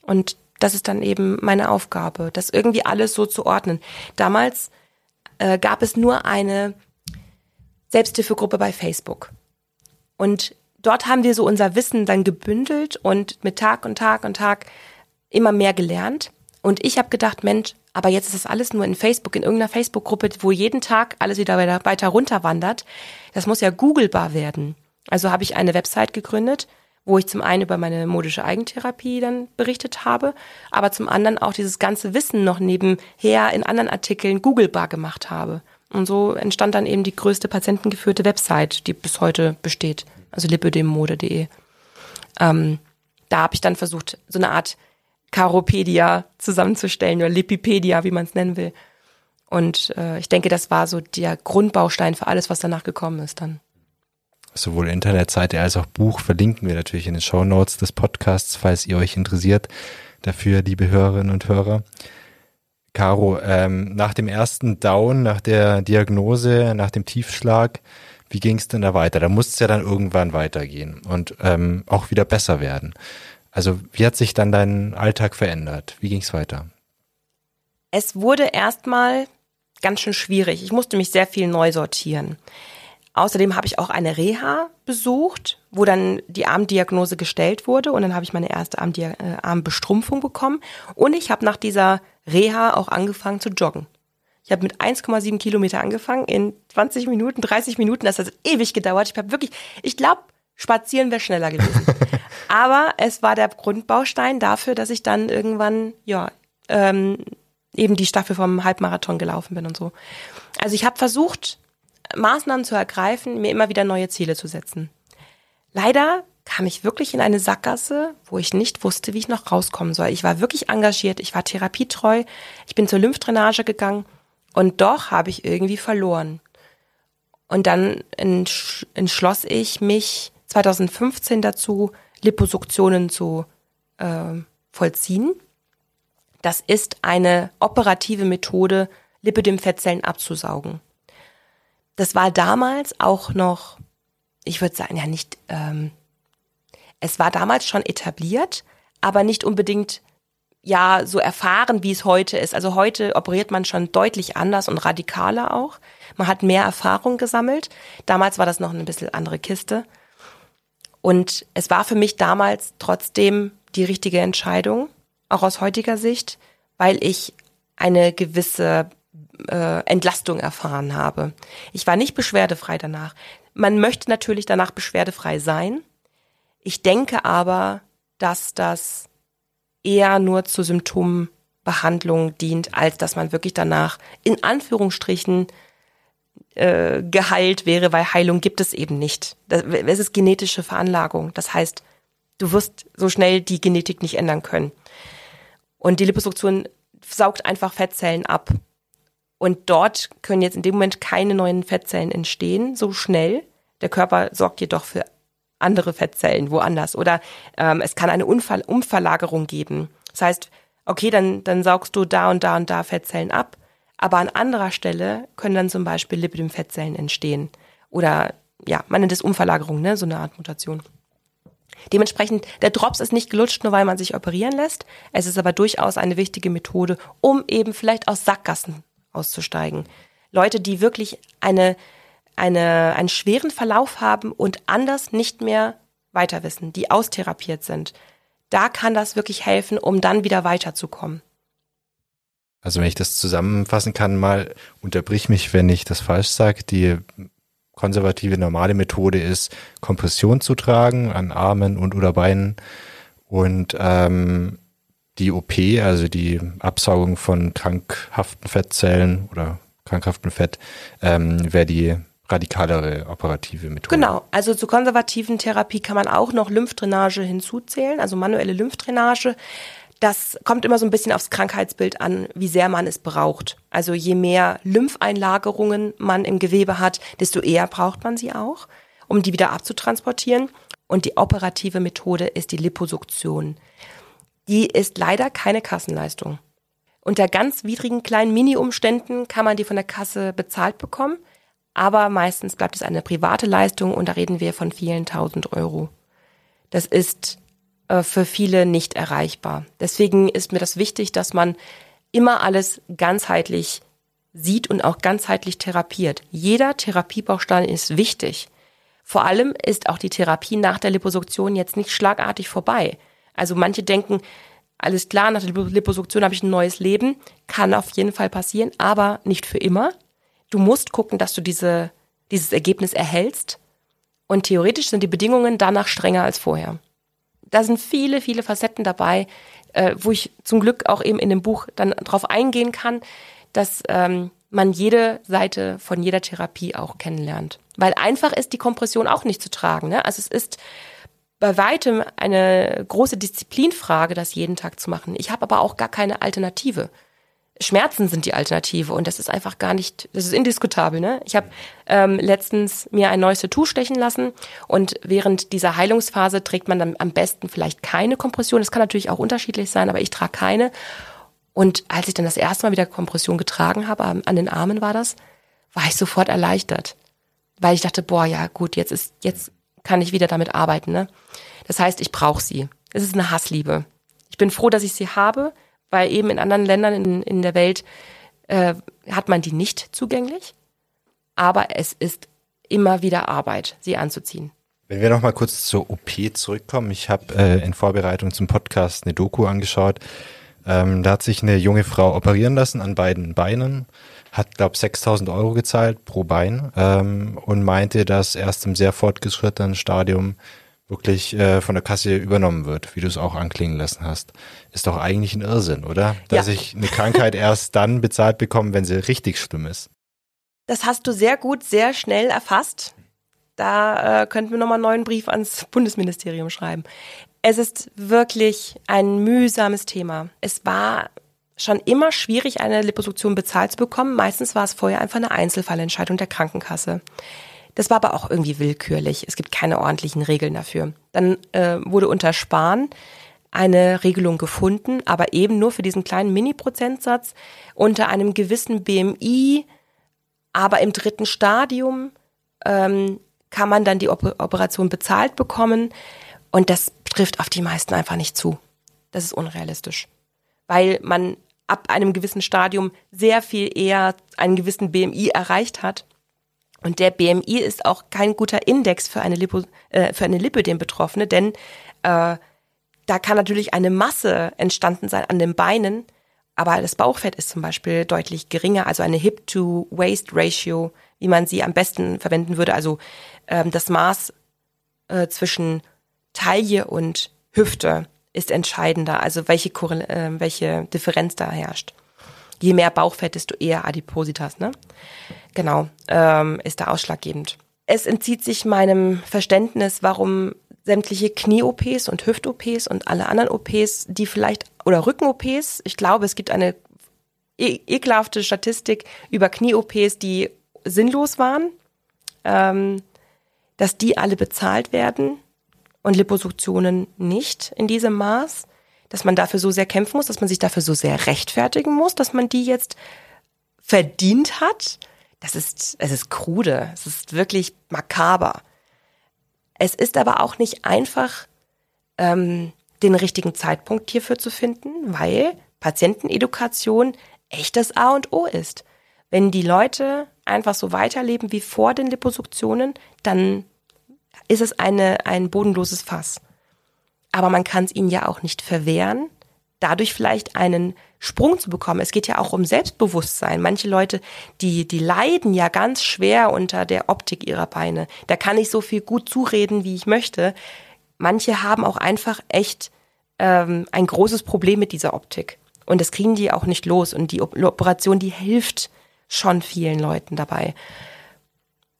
Und das ist dann eben meine Aufgabe, das irgendwie alles so zu ordnen. Damals äh, gab es nur eine Selbsthilfegruppe bei Facebook. Und dort haben wir so unser Wissen dann gebündelt und mit Tag und Tag und Tag immer mehr gelernt. Und ich habe gedacht, Mensch, aber jetzt ist das alles nur in Facebook, in irgendeiner Facebook-Gruppe, wo jeden Tag alles wieder weiter runterwandert. Das muss ja googlebar werden. Also habe ich eine Website gegründet, wo ich zum einen über meine modische Eigentherapie dann berichtet habe, aber zum anderen auch dieses ganze Wissen noch nebenher in anderen Artikeln googlebar gemacht habe. Und so entstand dann eben die größte patientengeführte Website, die bis heute besteht also lipödemmode.de. Ähm, da habe ich dann versucht, so eine Art Karopedia zusammenzustellen oder Lipipedia, wie man es nennen will. Und äh, ich denke, das war so der Grundbaustein für alles, was danach gekommen ist dann. Sowohl Internetseite als auch Buch verlinken wir natürlich in den Show Notes des Podcasts, falls ihr euch interessiert dafür, liebe Hörerinnen und Hörer. Caro, ähm, nach dem ersten Down, nach der Diagnose, nach dem Tiefschlag, wie ging es denn da weiter? Da musste es ja dann irgendwann weitergehen und ähm, auch wieder besser werden. Also wie hat sich dann dein Alltag verändert? Wie ging es weiter? Es wurde erstmal ganz schön schwierig. Ich musste mich sehr viel neu sortieren. Außerdem habe ich auch eine Reha besucht, wo dann die Armdiagnose gestellt wurde und dann habe ich meine erste Armdia äh, Armbestrumpfung bekommen und ich habe nach dieser Reha auch angefangen zu joggen. Ich habe mit 1,7 Kilometer angefangen in 20 Minuten, 30 Minuten. Das hat ewig gedauert. Ich habe wirklich, ich glaube, spazieren wäre schneller gewesen. [LAUGHS] Aber es war der Grundbaustein dafür, dass ich dann irgendwann, ja, ähm, eben die Staffel vom Halbmarathon gelaufen bin und so. Also ich habe versucht, Maßnahmen zu ergreifen, mir immer wieder neue Ziele zu setzen. Leider kam ich wirklich in eine Sackgasse, wo ich nicht wusste, wie ich noch rauskommen soll. Ich war wirklich engagiert, ich war therapietreu, ich bin zur Lymphdrainage gegangen und doch habe ich irgendwie verloren. Und dann entschloss ich mich 2015 dazu, Liposuktionen zu äh, vollziehen. Das ist eine operative Methode, Lipidem-Fettzellen abzusaugen. Das war damals auch noch, ich würde sagen, ja nicht, ähm, es war damals schon etabliert, aber nicht unbedingt ja so erfahren, wie es heute ist. Also heute operiert man schon deutlich anders und radikaler auch. Man hat mehr Erfahrung gesammelt. Damals war das noch ein bisschen andere Kiste. Und es war für mich damals trotzdem die richtige Entscheidung, auch aus heutiger Sicht, weil ich eine gewisse äh, Entlastung erfahren habe. Ich war nicht beschwerdefrei danach. Man möchte natürlich danach beschwerdefrei sein. Ich denke aber, dass das eher nur zur Symptombehandlung dient, als dass man wirklich danach in Anführungsstrichen äh, geheilt wäre, weil Heilung gibt es eben nicht. Das, es ist genetische Veranlagung. Das heißt, du wirst so schnell die Genetik nicht ändern können. Und die Liposuktion saugt einfach Fettzellen ab. Und dort können jetzt in dem Moment keine neuen Fettzellen entstehen, so schnell. Der Körper sorgt jedoch für andere Fettzellen woanders. Oder ähm, es kann eine Unfall Umverlagerung geben. Das heißt, okay, dann, dann saugst du da und da und da Fettzellen ab, aber an anderer Stelle können dann zum Beispiel Lipidem-Fettzellen entstehen. Oder ja, man nennt es Umverlagerung, ne? so eine Art Mutation. Dementsprechend, der Drops ist nicht gelutscht, nur weil man sich operieren lässt. Es ist aber durchaus eine wichtige Methode, um eben vielleicht aus Sackgassen auszusteigen. Leute, die wirklich eine, eine, einen schweren Verlauf haben und anders nicht mehr weiter wissen, die austherapiert sind. Da kann das wirklich helfen, um dann wieder weiterzukommen. Also wenn ich das zusammenfassen kann, mal unterbrich mich, wenn ich das falsch sage. Die konservative normale Methode ist, Kompression zu tragen an Armen und oder Beinen und ähm, die OP, also die Absaugung von krankhaften Fettzellen oder krankhaften Fett, ähm, wäre die radikalere operative Methode. Genau, also zur konservativen Therapie kann man auch noch Lymphdrainage hinzuzählen, also manuelle Lymphdrainage. Das kommt immer so ein bisschen aufs Krankheitsbild an, wie sehr man es braucht. Also je mehr Lympheinlagerungen man im Gewebe hat, desto eher braucht man sie auch, um die wieder abzutransportieren. Und die operative Methode ist die Liposuktion. Die ist leider keine Kassenleistung. Unter ganz widrigen kleinen Mini-Umständen kann man die von der Kasse bezahlt bekommen, aber meistens bleibt es eine private Leistung und da reden wir von vielen tausend Euro. Das ist äh, für viele nicht erreichbar. Deswegen ist mir das wichtig, dass man immer alles ganzheitlich sieht und auch ganzheitlich therapiert. Jeder Therapiebaustein ist wichtig. Vor allem ist auch die Therapie nach der Liposuktion jetzt nicht schlagartig vorbei. Also manche denken, alles klar, nach der Liposuktion habe ich ein neues Leben. Kann auf jeden Fall passieren, aber nicht für immer. Du musst gucken, dass du diese, dieses Ergebnis erhältst. Und theoretisch sind die Bedingungen danach strenger als vorher da sind viele, viele Facetten dabei, äh, wo ich zum Glück auch eben in dem Buch dann drauf eingehen kann, dass ähm, man jede Seite von jeder Therapie auch kennenlernt. Weil einfach ist die Kompression auch nicht zu tragen. Ne? Also es ist bei weitem eine große Disziplinfrage, das jeden Tag zu machen. Ich habe aber auch gar keine Alternative. Schmerzen sind die Alternative und das ist einfach gar nicht, das ist indiskutabel. Ne? Ich habe ähm, letztens mir ein neues Tattoo stechen lassen und während dieser Heilungsphase trägt man dann am besten vielleicht keine Kompression. Das kann natürlich auch unterschiedlich sein, aber ich trage keine. Und als ich dann das erste Mal wieder Kompression getragen habe, an den Armen war das, war ich sofort erleichtert, weil ich dachte, boah, ja gut, jetzt ist, jetzt kann ich wieder damit arbeiten. Ne? Das heißt, ich brauche sie. Es ist eine Hassliebe. Ich bin froh, dass ich sie habe weil eben in anderen Ländern in, in der Welt äh, hat man die nicht zugänglich. Aber es ist immer wieder Arbeit, sie anzuziehen. Wenn wir noch mal kurz zur OP zurückkommen, ich habe äh, in Vorbereitung zum Podcast eine Doku angeschaut. Ähm, da hat sich eine junge Frau operieren lassen an beiden Beinen, hat glaube 6.000 Euro gezahlt pro Bein ähm, und meinte, dass erst im sehr fortgeschrittenen Stadium wirklich äh, von der Kasse übernommen wird, wie du es auch anklingen lassen hast, ist doch eigentlich ein Irrsinn, oder? Dass ja. ich eine Krankheit erst dann bezahlt bekomme, wenn sie richtig schlimm ist. Das hast du sehr gut, sehr schnell erfasst. Da äh, könnten wir nochmal einen neuen Brief ans Bundesministerium schreiben. Es ist wirklich ein mühsames Thema. Es war schon immer schwierig, eine Liposuktion bezahlt zu bekommen. Meistens war es vorher einfach eine Einzelfallentscheidung der Krankenkasse. Das war aber auch irgendwie willkürlich. Es gibt keine ordentlichen Regeln dafür. Dann äh, wurde unter Spahn eine Regelung gefunden, aber eben nur für diesen kleinen Mini-Prozentsatz unter einem gewissen BMI, aber im dritten Stadium ähm, kann man dann die Operation bezahlt bekommen und das trifft auf die meisten einfach nicht zu. Das ist unrealistisch, weil man ab einem gewissen Stadium sehr viel eher einen gewissen BMI erreicht hat Und der BMI ist auch kein guter Index für eine, Lipo, äh, für eine Lipödem-Betroffene, denn äh, da kann natürlich eine Masse entstanden sein an den Beinen, aber das Bauchfett ist zum Beispiel deutlich geringer, also eine Hip-to-Waist-Ratio, wie man sie am besten verwenden würde, also ähm, das Maß äh, zwischen Taille und Hüfte ist entscheidender, also welche, äh, welche Differenz da herrscht. Je mehr Bauchfett, desto eher Adipositas, ne? Genau, ähm, ist da ausschlaggebend. Es entzieht sich meinem Verständnis, warum sämtliche Knie-OPs und Hüft-OPs und alle anderen OPs, die vielleicht, oder Rücken-OPs, ich glaube, es gibt eine e ekelhafte Statistik über Knie-OPs, die sinnlos waren, ähm, dass die alle bezahlt werden und Liposuktionen nicht in diesem Maß, dass man dafür so sehr kämpfen muss, dass man sich dafür so sehr rechtfertigen muss, dass man die jetzt verdient hat. Das ist, es ist krude, es ist wirklich makaber. Es ist aber auch nicht einfach, ähm, den richtigen Zeitpunkt hierfür zu finden, weil Patientenedukation echt das A und O ist. Wenn die Leute einfach so weiterleben wie vor den Liposuktionen, dann ist es eine, ein bodenloses Fass. Aber man kann es ihnen ja auch nicht verwehren, dadurch vielleicht einen Sprung zu bekommen. Es geht ja auch um Selbstbewusstsein. Manche Leute, die, die leiden ja ganz schwer unter der Optik ihrer Beine. Da kann ich so viel gut zureden, wie ich möchte. Manche haben auch einfach echt ähm, ein großes Problem mit dieser Optik. Und das kriegen die auch nicht los. Und die Operation, die hilft schon vielen Leuten dabei.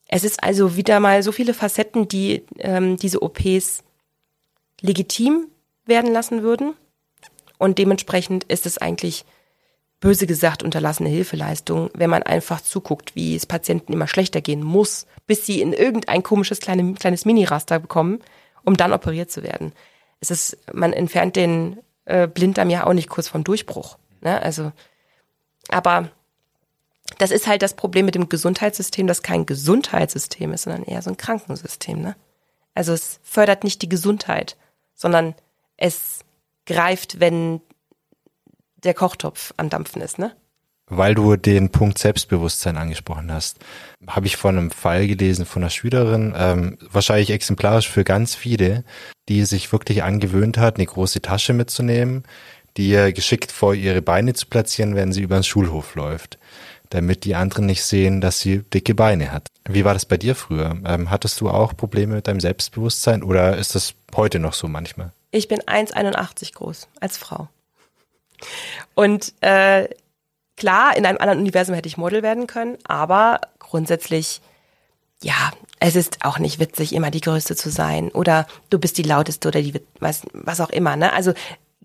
Es ist also wieder mal so viele Facetten, die ähm, diese OPs legitim werden lassen würden. Und dementsprechend ist es eigentlich böse gesagt unterlassene Hilfeleistung, wenn man einfach zuguckt, wie es Patienten immer schlechter gehen muss, bis sie in irgendein komisches kleine, kleines Mini-Raster bekommen, um dann operiert zu werden. Es ist, man entfernt den äh, Blinddarm ja auch nicht kurz vom Durchbruch. Ne? Also, aber das ist halt das Problem mit dem Gesundheitssystem, das kein Gesundheitssystem ist, sondern eher so ein Krankensystem. Ne? Also es fördert nicht die Gesundheit, sondern es greift, wenn der Kochtopf am Dampfen ist, ne? Weil du den Punkt Selbstbewusstsein angesprochen hast, habe ich von einem Fall gelesen von einer Schülerin, ähm, wahrscheinlich exemplarisch für ganz viele, die sich wirklich angewöhnt hat, eine große Tasche mitzunehmen, die ihr geschickt vor ihre Beine zu platzieren, wenn sie über den Schulhof läuft, damit die anderen nicht sehen, dass sie dicke Beine hat. Wie war das bei dir früher? Ähm, hattest du auch Probleme mit deinem Selbstbewusstsein oder ist das heute noch so manchmal? Ich bin 1,81 groß als Frau. Und äh, klar, in einem anderen Universum hätte ich Model werden können, aber grundsätzlich, ja, es ist auch nicht witzig, immer die Größte zu sein. Oder du bist die Lauteste oder die, was, was auch immer. Ne? Also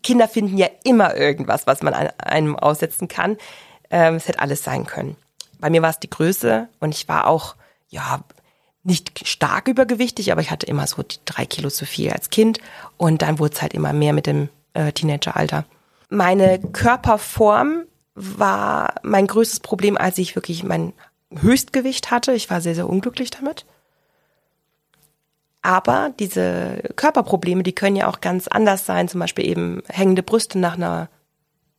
Kinder finden ja immer irgendwas, was man einem aussetzen kann. Ähm, es hätte alles sein können. Bei mir war es die Größe und ich war auch, ja, nicht stark übergewichtig, aber ich hatte immer so drei Kilo zu viel als Kind und dann wurde es halt immer mehr mit dem äh, Teenageralter. Meine Körperform war mein größtes Problem, als ich wirklich mein Höchstgewicht hatte. Ich war sehr, sehr unglücklich damit. Aber diese Körperprobleme, die können ja auch ganz anders sein, zum Beispiel eben hängende Brüste nach einer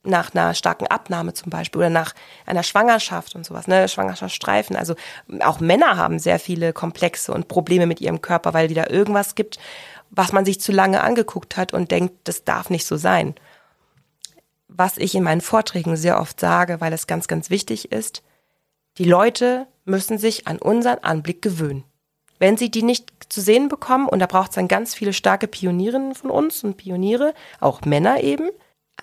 nach einer starken Abnahme zum Beispiel oder nach einer Schwangerschaft und sowas, ne, Schwangerschaftsstreifen. Also auch Männer haben sehr viele Komplexe und Probleme mit ihrem Körper, weil wieder irgendwas gibt, was man sich zu lange angeguckt hat und denkt, das darf nicht so sein. Was ich in meinen Vorträgen sehr oft sage, weil es ganz, ganz wichtig ist, die Leute müssen sich an unseren Anblick gewöhnen. Wenn sie die nicht zu sehen bekommen, und da braucht es dann ganz viele starke Pionierinnen von uns und Pioniere, auch Männer eben,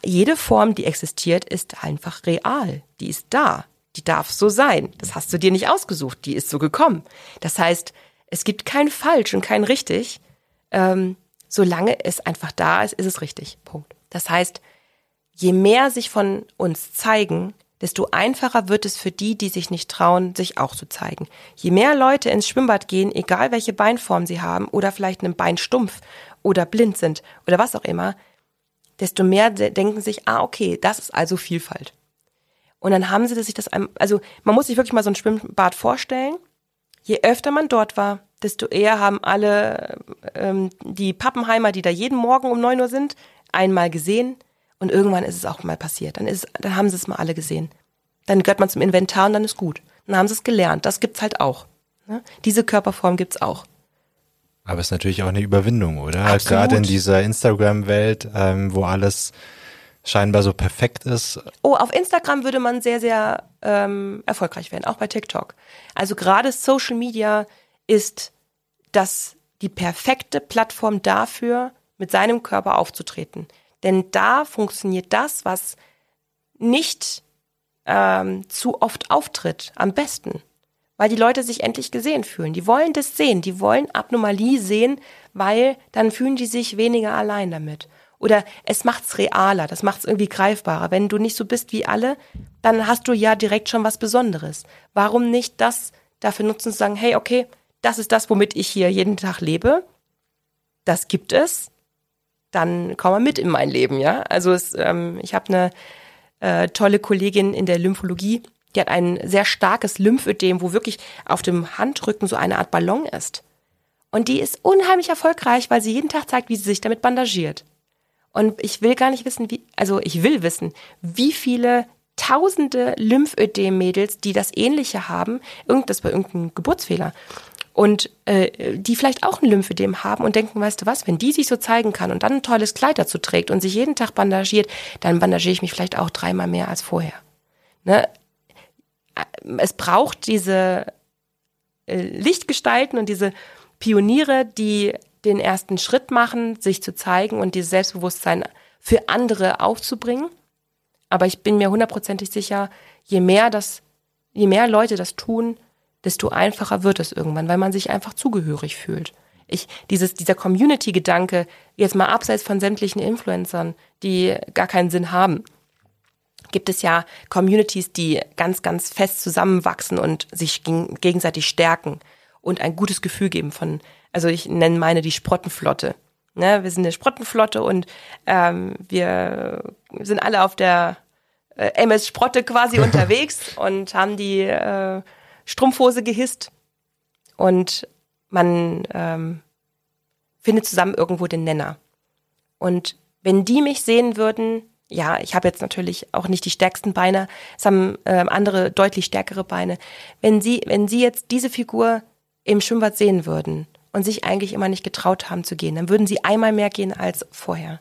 jede Form, die existiert, ist einfach real. Die ist da. Die darf so sein. Das hast du dir nicht ausgesucht. Die ist so gekommen. Das heißt, es gibt kein falsch und kein richtig. Ähm, solange es einfach da ist, ist es richtig. Punkt. Das heißt, je mehr sich von uns zeigen, desto einfacher wird es für die, die sich nicht trauen, sich auch zu zeigen. Je mehr Leute ins Schwimmbad gehen, egal welche Beinform sie haben oder vielleicht einen Bein stumpf oder blind sind oder was auch immer, desto mehr denken sich, ah, okay, das ist also Vielfalt. Und dann haben sie sich das, also man muss sich wirklich mal so ein Schwimmbad vorstellen. Je öfter man dort war, desto eher haben alle ähm, die Pappenheimer, die da jeden Morgen um neun Uhr sind, einmal gesehen. Und irgendwann ist es auch mal passiert. Dann, ist, dann haben sie es mal alle gesehen. Dann gehört man zum Inventar und dann ist gut. Dann haben sie es gelernt. Das gibt's halt auch. Ne? Diese Körperform gibt's auch. Aber es ist natürlich auch eine Überwindung, oder? Absolut. Gerade in dieser Instagram-Welt, ähm, wo alles scheinbar so perfekt ist. Oh, auf Instagram würde man sehr, sehr ähm, erfolgreich werden, auch bei TikTok. Also gerade Social Media ist das die perfekte Plattform dafür, mit seinem Körper aufzutreten. Denn da funktioniert das, was nicht ähm, zu oft auftritt, am besten. Weil die Leute sich endlich gesehen fühlen. Die wollen das sehen, die wollen Abnormalie sehen, weil dann fühlen die sich weniger allein damit. Oder es macht's realer, das macht's irgendwie greifbarer. Wenn du nicht so bist wie alle, dann hast du ja direkt schon was Besonderes. Warum nicht das dafür nutzen zu sagen, hey, okay, das ist das, womit ich hier jeden Tag lebe. Das gibt es. Dann komm mal mit in mein Leben, ja. Also es, ähm, ich habe eine äh, tolle Kollegin in der Lymphologie, die hat ein sehr starkes Lymphödem, wo wirklich auf dem Handrücken so eine Art Ballon ist. Und die ist unheimlich erfolgreich, weil sie jeden Tag zeigt, wie sie sich damit bandagiert. Und ich will gar nicht wissen, wie, also ich will wissen, wie viele tausende Lymphödem-Mädels, die das Ähnliche haben, irgenddas bei irgendeinem Geburtsfehler, und äh, die vielleicht auch ein Lymphödem haben und denken, weißt du was, wenn die sich so zeigen kann und dann ein tolles Kleid dazu trägt und sich jeden Tag bandagiert, dann bandagiere ich mich vielleicht auch dreimal mehr als vorher. Ne? Es braucht diese äh, Lichtgestalten und diese Pioniere, die den ersten Schritt machen, sich zu zeigen und dieses Selbstbewusstsein für andere aufzubringen. Aber ich bin mir hundertprozentig sicher, je mehr das, je mehr Leute das tun, desto einfacher wird es irgendwann, weil man sich einfach zugehörig fühlt. Ich, dieses, dieser Community-Gedanke, jetzt mal abseits von sämtlichen Influencern, die gar keinen Sinn haben, gibt es ja Communities, die ganz, ganz fest zusammenwachsen und sich gegenseitig stärken und ein gutes Gefühl geben von, also ich nenne meine die Sprottenflotte. Ne, wir sind eine Sprottenflotte und ähm, wir sind alle auf der äh, MS Sprotte quasi [LAUGHS] unterwegs und haben die äh, Strumpfhose gehisst und man ähm, findet zusammen irgendwo den Nenner. Und wenn die mich sehen würden, ja, ich habe jetzt natürlich auch nicht die stärksten Beine, es haben ähm, andere deutlich stärkere Beine. Wenn sie, wenn sie jetzt diese Figur im Schwimmbad sehen würden und sich eigentlich immer nicht getraut haben zu gehen, dann würden sie einmal mehr gehen als vorher.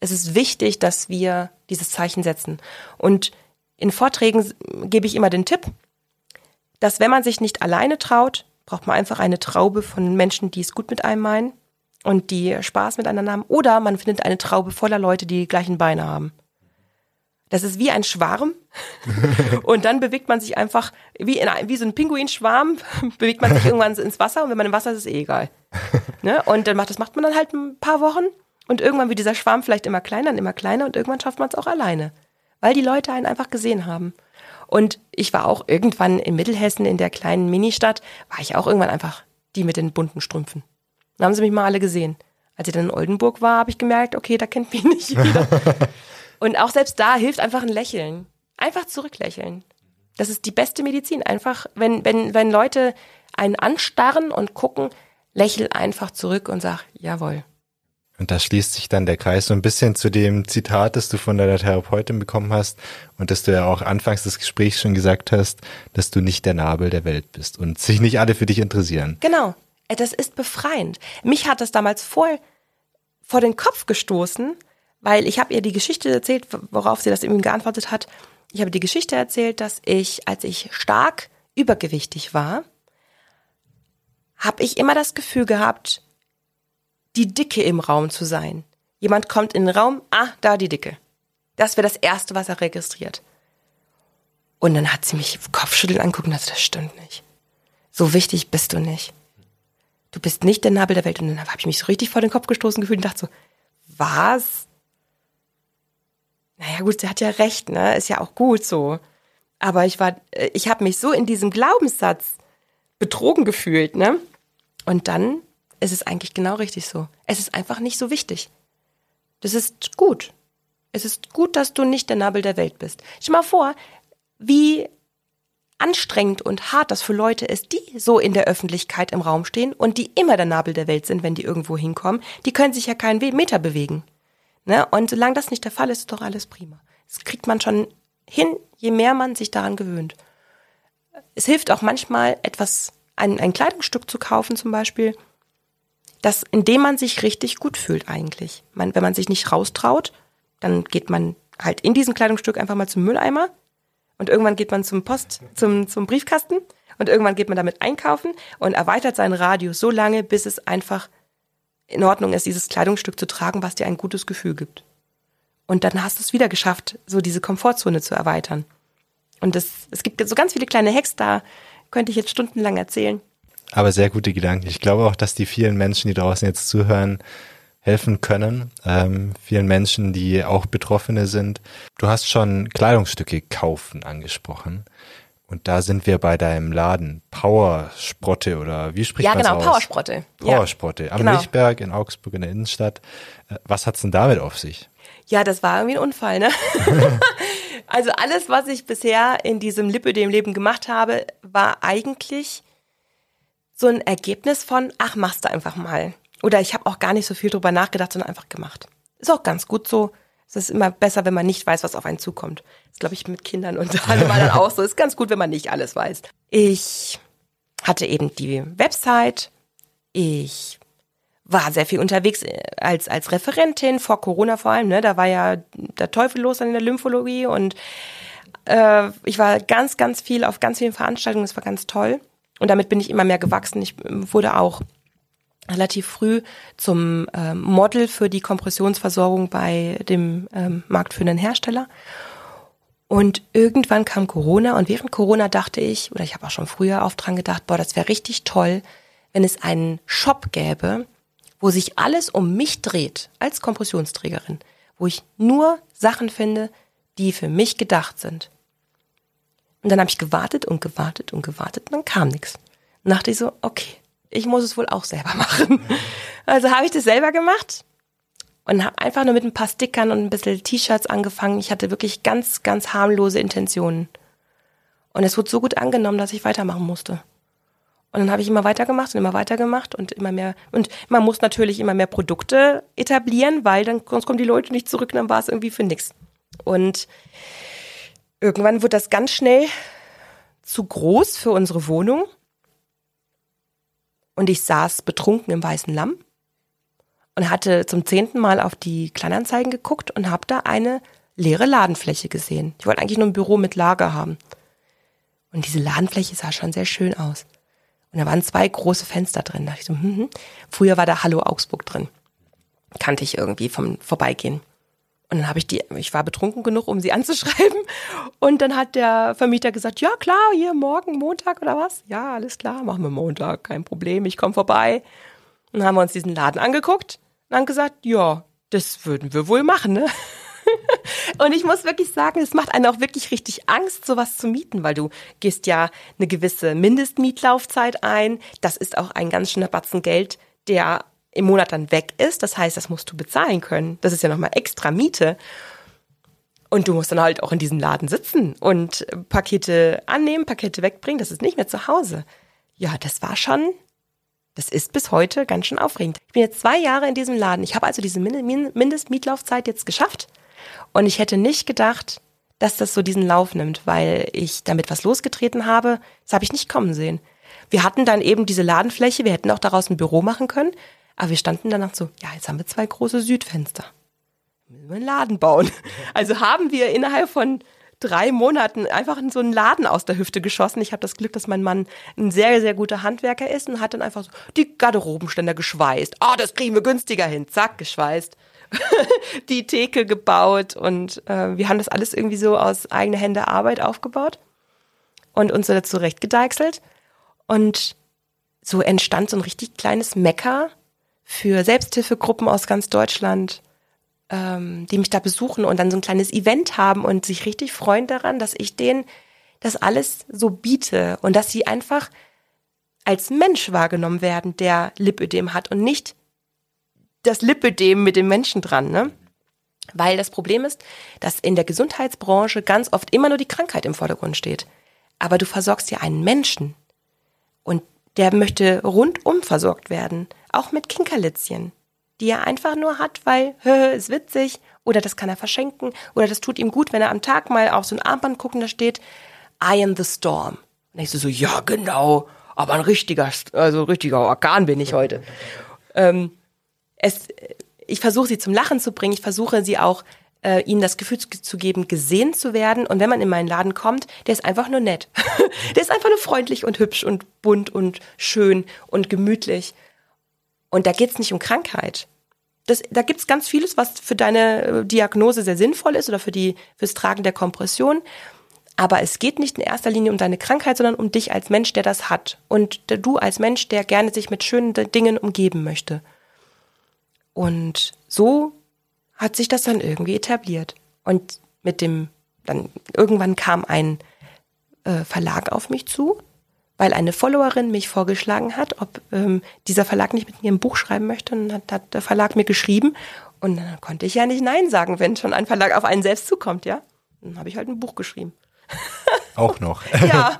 Es ist wichtig, dass wir dieses Zeichen setzen. Und in Vorträgen gebe ich immer den Tipp, dass wenn man sich nicht alleine traut, braucht man einfach eine Traube von Menschen, die es gut mit einem meinen und die Spaß miteinander haben. Oder man findet eine Traube voller Leute, die die gleichen Beine haben. Das ist wie ein Schwarm. [LAUGHS] und dann bewegt man sich einfach, wie, in, wie so ein Pinguinschwarm, [LAUGHS] bewegt man sich irgendwann ins Wasser und wenn man im Wasser ist, ist es eh egal. [LAUGHS] Ne? Und dann macht, das macht man dann halt ein paar Wochen und irgendwann wird dieser Schwarm vielleicht immer kleiner und immer kleiner und irgendwann schafft man es auch alleine. Weil die Leute einen einfach gesehen haben. Und ich war auch irgendwann in Mittelhessen in der kleinen Ministadt, war ich auch irgendwann einfach die mit den bunten Strümpfen. Dann haben sie mich mal alle gesehen. Als ich dann in Oldenburg war, habe ich gemerkt, okay, da kennt mich nicht jeder. [LAUGHS] Und auch selbst da hilft einfach ein Lächeln. Einfach zurücklächeln. Das ist die beste Medizin. Einfach, wenn, wenn, wenn Leute einen anstarren und gucken, lächel einfach zurück und sag, jawohl. Und da schließt sich dann der Kreis so ein bisschen zu dem Zitat, das du von deiner Therapeutin bekommen hast und dass du ja auch anfangs des Gesprächs schon gesagt hast, dass du nicht der Nabel der Welt bist und sich nicht alle für dich interessieren. Genau. Das ist befreiend. Mich hat das damals voll vor den Kopf gestoßen, weil ich habe ihr die Geschichte erzählt, worauf sie das eben geantwortet hat. Ich habe die Geschichte erzählt, dass ich, als ich stark übergewichtig war, habe ich immer das Gefühl gehabt, die Dicke im Raum zu sein. Jemand kommt in den Raum, ah, da die Dicke. Das wäre das Erste, was er registriert. Und dann hat sie mich Kopfschütteln angucken und hat das stimmt nicht. So wichtig bist du nicht. Du bist nicht der Nabel der Welt. Und dann habe ich mich so richtig vor den Kopf gestoßen gefühlt und dachte so, was? Naja gut, sie hat ja recht, ne? Ist ja auch gut so. Aber ich war, äh, ich habe mich so in diesem Glaubenssatz betrogen gefühlt, ne? Und dann es ist eigentlich genau richtig so. Es ist einfach nicht so wichtig. Das ist gut. Es ist gut, dass du nicht der Nabel der Welt bist. Stell mal vor, wie anstrengend und hart das für Leute ist, die so in der Öffentlichkeit im Raum stehen und die immer der Nabel der Welt sind, wenn die irgendwo hinkommen. Die können sich ja keinen Meter bewegen. Ne? Und solange das nicht der Fall ist, ist doch alles prima. Das kriegt man schon hin, je mehr man sich daran gewöhnt. Es hilft auch manchmal, etwas ein, ein Kleidungsstück zu kaufen zum Beispiel, das, in dem man sich richtig gut fühlt eigentlich. Man, wenn man sich nicht raustraut, dann geht man halt in diesem Kleidungsstück einfach mal zum Mülleimer und irgendwann geht man zum Post, zum, zum Briefkasten und irgendwann geht man damit einkaufen und erweitert seinen Radius so lange, bis es einfach in Ordnung ist, dieses Kleidungsstück zu tragen, was dir ein gutes Gefühl gibt. Und dann hast du es wieder geschafft, so diese Komfortzone zu erweitern. Und das, es gibt so ganz viele kleine Hacks, da könnte ich jetzt stundenlang erzählen. Aber sehr gute Gedanken. Ich glaube auch, dass die vielen Menschen, die draußen jetzt zuhören, helfen können. Ähm, vielen Menschen, die auch Betroffene sind. Du hast schon Kleidungsstücke kaufen angesprochen. Und da sind wir bei deinem Laden. Powersprotte oder wie spricht man das aus? Ja, genau, Powersprotte. Powersprotte. Am genau. Milchberg in Augsburg in der Innenstadt. Äh, was hat's denn damit auf sich? Ja, das war irgendwie ein Unfall, ne? [LAUGHS] also alles, was ich bisher in diesem Lipödem-Leben gemacht habe, war eigentlich so ein Ergebnis von, ach, machst du einfach mal. Oder ich habe auch gar nicht so viel drüber nachgedacht, sondern einfach gemacht. Ist auch ganz gut so. Es ist immer besser, wenn man nicht weiß, was auf einen zukommt. Das glaube ich mit Kindern und [LAUGHS] allem dann auch so. Ist ganz gut, wenn man nicht alles weiß. Ich hatte eben die Website. Ich war sehr viel unterwegs äh, als, als Referentin vor Corona vor allem. Ne? Da war ja der Teufel los an der Lymphologie und äh, ich war ganz, ganz viel auf ganz vielen Veranstaltungen. Das war ganz toll. Und damit bin ich immer mehr gewachsen. Ich ähm, wurde auch relativ früh zum ähm, Model für die Kompressionsversorgung bei dem ähm, marktführenden Hersteller. Und irgendwann kam Corona und während Corona dachte ich, oder ich habe auch schon früher oft dran gedacht, boah, das wäre richtig toll, wenn es einen Shop gäbe, wo sich alles um mich dreht, als Kompressionsträgerin, wo ich nur Sachen finde, die für mich gedacht sind. Und dann habe ich gewartet und gewartet und gewartet und dann kam nichts. Und dachte ich so, okay, ich muss es wohl auch selber [LAUGHS] machen. Also habe ich das selber gemacht und habe einfach nur mit ein paar Stickern und ein bisschen T-Shirts angefangen. Ich hatte wirklich ganz, ganz harmlose Intentionen. Und es wurde so gut angenommen, dass ich weitermachen musste. Und dann habe ich immer weitergemacht und immer weitergemacht und immer mehr. Und man muss natürlich immer mehr Produkte etablieren, weil dann sonst kommen die Leute nicht zurück und dann war es irgendwie für nichts. Und Irgendwann wird das ganz schnell zu groß für unsere Wohnung. Und ich saß betrunken im weißen Lamm und hatte zum zehnten Mal auf die Kleinanzeigen geguckt und habe da eine leere Ladenfläche gesehen. Ich wollte eigentlich nur ein Büro mit Lager haben. Und diese Ladenfläche sah schon sehr schön aus. Und da waren zwei große Fenster drin. Da dachte ich so, hm, hm. Früher war da Hallo Augsburg drin. Kannte ich irgendwie vom Vorbeigehen. Und dann habe ich die, ich war betrunken genug, um sie [LAUGHS] anzuschreiben. Und dann hat der Vermieter gesagt, ja klar, hier morgen Montag oder was? Ja, alles klar, machen wir Montag, kein Problem, ich komme vorbei. Und dann haben wir uns diesen Laden angeguckt und haben gesagt, ja, das würden wir wohl machen, ne? [LAUGHS] und ich muss wirklich sagen, es macht einen auch wirklich richtig Angst, sowas zu mieten, weil du gehst ja eine gewisse Mindestmietlaufzeit ein. Das ist auch ein ganz schöner Batzen Geld, der im Monat dann weg ist. Das heißt, das musst du bezahlen können. Das ist ja nochmal extra Miete. Und du musst dann halt auch in diesem Laden sitzen und Pakete annehmen, Pakete wegbringen. Das ist nicht mehr zu Hause. Ja, das war schon, das ist bis heute ganz schön aufregend. Ich bin jetzt zwei Jahre in diesem Laden. Ich habe also diese Mindestmietlaufzeit jetzt geschafft. Und ich hätte nicht gedacht, dass das so diesen Lauf nimmt, weil ich damit was losgetreten habe. Das habe ich nicht kommen sehen. Wir hatten dann eben diese Ladenfläche, wir hätten auch daraus ein Büro machen können. Aber wir standen danach so, ja, jetzt haben wir zwei große Südfenster. Müssen wir einen Laden bauen. Also haben wir innerhalb von drei Monaten einfach so einen Laden aus der Hüfte geschossen. Ich habe das Glück, dass mein Mann ein sehr, sehr guter Handwerker ist und hat dann einfach so die Garderobenständer geschweißt. Ah, oh, das kriegen wir günstiger hin. Zack, geschweißt. [LAUGHS] die Theke gebaut und äh, wir haben das alles irgendwie so aus eigener Hände Arbeit aufgebaut und uns so dazu rechtgedeichselt. Und so entstand so ein richtig kleines Mecker für Selbsthilfegruppen aus ganz Deutschland, ähm, die mich da besuchen und dann so ein kleines Event haben und sich richtig freuen daran, dass ich denen das alles so biete und dass sie einfach als Mensch wahrgenommen werden, der Lipödem hat und nicht das Lipödem mit dem Menschen dran, ne? Weil das Problem ist, dass in der Gesundheitsbranche ganz oft immer nur die Krankheit im Vordergrund steht. Aber du versorgst ja einen Menschen. Und der möchte rundum versorgt werden auch mit Kinkerlitzchen, die er einfach nur hat, weil, [LAUGHS] ist witzig, oder das kann er verschenken, oder das tut ihm gut, wenn er am Tag mal auf so ein Armband gucken, da steht, I am the storm. Und ich so, so, ja, genau, aber ein richtiger, also richtiger Organ bin ich heute. Ähm, es, ich versuche sie zum Lachen zu bringen. Ich versuche sie auch äh, ihnen das Gefühl zu, geben, gesehen zu werden. Und wenn man in meinen Laden kommt, der ist einfach nur nett. [LAUGHS] der ist einfach nur freundlich und hübsch und bunt und schön und gemütlich. Und da geht's nicht um Krankheit. Das, da gibt's ganz vieles, was für deine äh, Diagnose sehr sinnvoll ist oder für die fürs Tragen der Kompression. Aber es geht nicht in erster Linie um deine Krankheit, sondern um dich als Mensch, der das hat. Und du als Mensch, der gerne sich mit schönen Dingen umgeben möchte. Und so hat sich das dann irgendwie etabliert. Und mit dem, dann irgendwann kam ein äh, Verlag auf mich zu, weil eine Followerin mich vorgeschlagen hat, ob ähm, dieser Verlag nicht mit mir ein Buch schreiben möchte. Und dann hat, hat der Verlag mir geschrieben. Und dann konnte ich ja nicht Nein sagen, wenn schon ein Verlag auf einen selbst zukommt, ja. Dann habe ich halt ein Buch geschrieben. [LAUGHS] Auch noch. ja,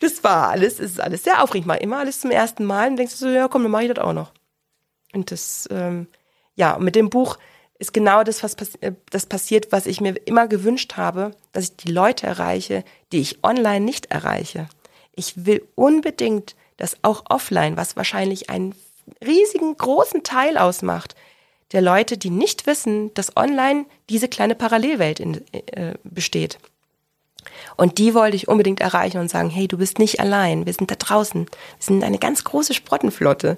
das war alles, es ist alles sehr aufregend. Mal immer alles zum ersten Mal und denkst du so, ja komm, dann mache ich das auch noch. Und das, ähm, ja, mit dem Buch ist genau das, was pass äh, das passiert, was ich mir immer gewünscht habe, dass ich die Leute erreiche, die ich online nicht erreiche. Ich will unbedingt, dass auch offline, was wahrscheinlich einen riesigen großen Teil ausmacht, der Leute, die nicht wissen, dass online diese kleine Parallelwelt in, äh, besteht. Und die wollte ich unbedingt erreichen und sagen, hey, du bist nicht allein, wir sind da draußen, wir sind eine ganz große Sprottenflotte.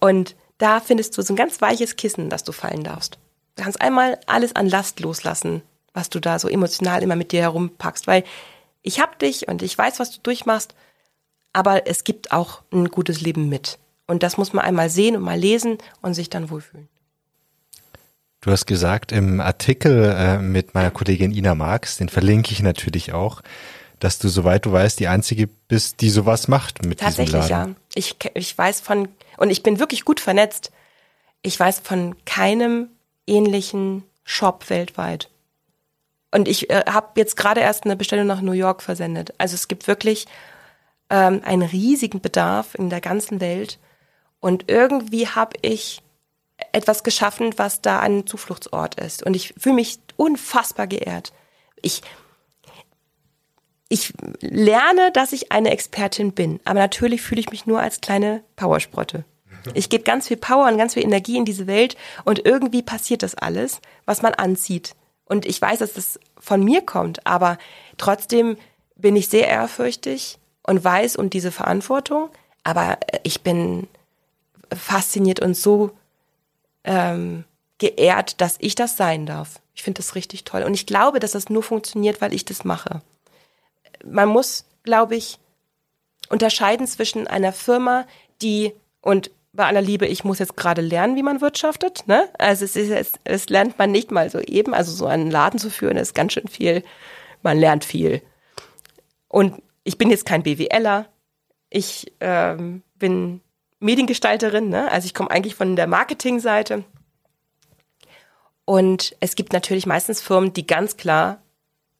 Und da findest du so ein ganz weiches Kissen, das du fallen darfst. Du kannst einmal alles an Last loslassen, was du da so emotional immer mit dir herumpackst, weil ich hab dich und ich weiß, was du durchmachst, aber es gibt auch ein gutes Leben mit. Und das muss man einmal sehen und mal lesen und sich dann wohlfühlen. Du hast gesagt im Artikel äh, mit meiner Kollegin Ina Marx, den verlinke ich natürlich auch, dass du, soweit du weißt, die einzige bist, die sowas macht mit Tatsächlich, diesem Laden. ja. Ich, ich weiß von, und ich bin wirklich gut vernetzt, ich weiß von keinem ähnlichen Shop weltweit. Und ich äh, habe jetzt gerade erst eine Bestellung nach New York versendet. Also es gibt wirklich ähm, einen riesigen Bedarf in der ganzen Welt. Und irgendwie habe ich etwas geschaffen, was da ein Zufluchtsort ist. Und ich fühle mich unfassbar geehrt. Ich, ich lerne, dass ich eine Expertin bin, aber natürlich fühle ich mich nur als kleine Powersprotte. Ich gebe ganz viel Power und ganz viel Energie in diese Welt und irgendwie passiert das alles, was man anzieht. Und ich weiß, dass das von mir kommt, aber trotzdem bin ich sehr ehrfürchtig und weiß um diese Verantwortung, aber ich bin fasziniert und so ähm, geehrt, dass ich das sein darf. Ich finde das richtig toll. Und ich glaube, dass das nur funktioniert, weil ich das mache. Man muss, glaube ich, unterscheiden zwischen einer Firma, die, und bei aller Liebe, ich muss jetzt gerade lernen, wie man wirtschaftet. Ne? Also es, ist, es, es lernt man nicht mal so eben. Also so einen Laden zu führen, ist ganz schön viel. Man lernt viel. Und ich bin jetzt kein BWLer. Ich ähm, bin Mediengestalterin, ne? also ich komme eigentlich von der Marketingseite. Und es gibt natürlich meistens Firmen, die ganz klar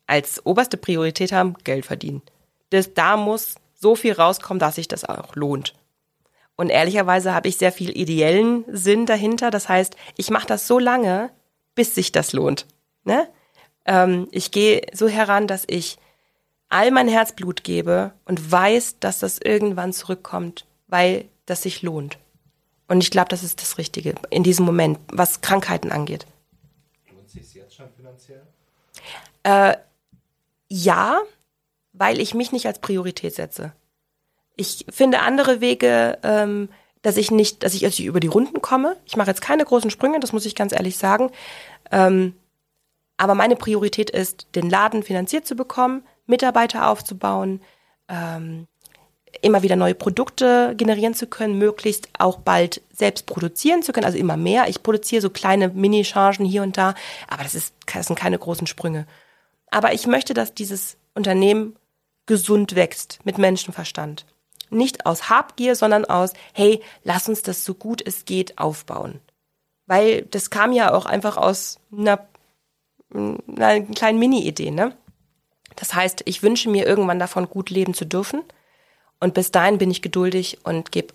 als oberste Priorität haben, Geld verdienen. Das, da muss so viel rauskommen, dass sich das auch lohnt. Und ehrlicherweise habe ich sehr viel ideellen Sinn dahinter. Das heißt, ich mache das so lange, bis sich das lohnt. Ne? Ähm, ich gehe so heran, dass ich all mein Herzblut gebe und weiß, dass das irgendwann zurückkommt, weil das sich lohnt. Und ich glaube, das ist das Richtige in diesem Moment, was Krankheiten angeht. Lohnt sich jetzt schon finanziell? Äh, ja, weil ich mich nicht als Priorität setze. Ich finde andere Wege, ähm, dass ich nicht, dass ich also über die Runden komme. Ich mache jetzt keine großen Sprünge, das muss ich ganz ehrlich sagen. Ähm, aber meine Priorität ist, den Laden finanziert zu bekommen, Mitarbeiter aufzubauen, ähm, immer wieder neue Produkte generieren zu können, möglichst auch bald selbst produzieren zu können, also immer mehr. Ich produziere so kleine Mini-Chargen hier und da, aber das, ist, das sind keine großen Sprünge. Aber ich möchte, dass dieses Unternehmen gesund wächst, mit Menschenverstand. Nicht aus Habgier, sondern aus, hey, lass uns das so gut es geht aufbauen. Weil das kam ja auch einfach aus einer, einer kleinen Mini-Idee, ne? Das heißt, ich wünsche mir irgendwann davon gut leben zu dürfen und bis dahin bin ich geduldig und gebe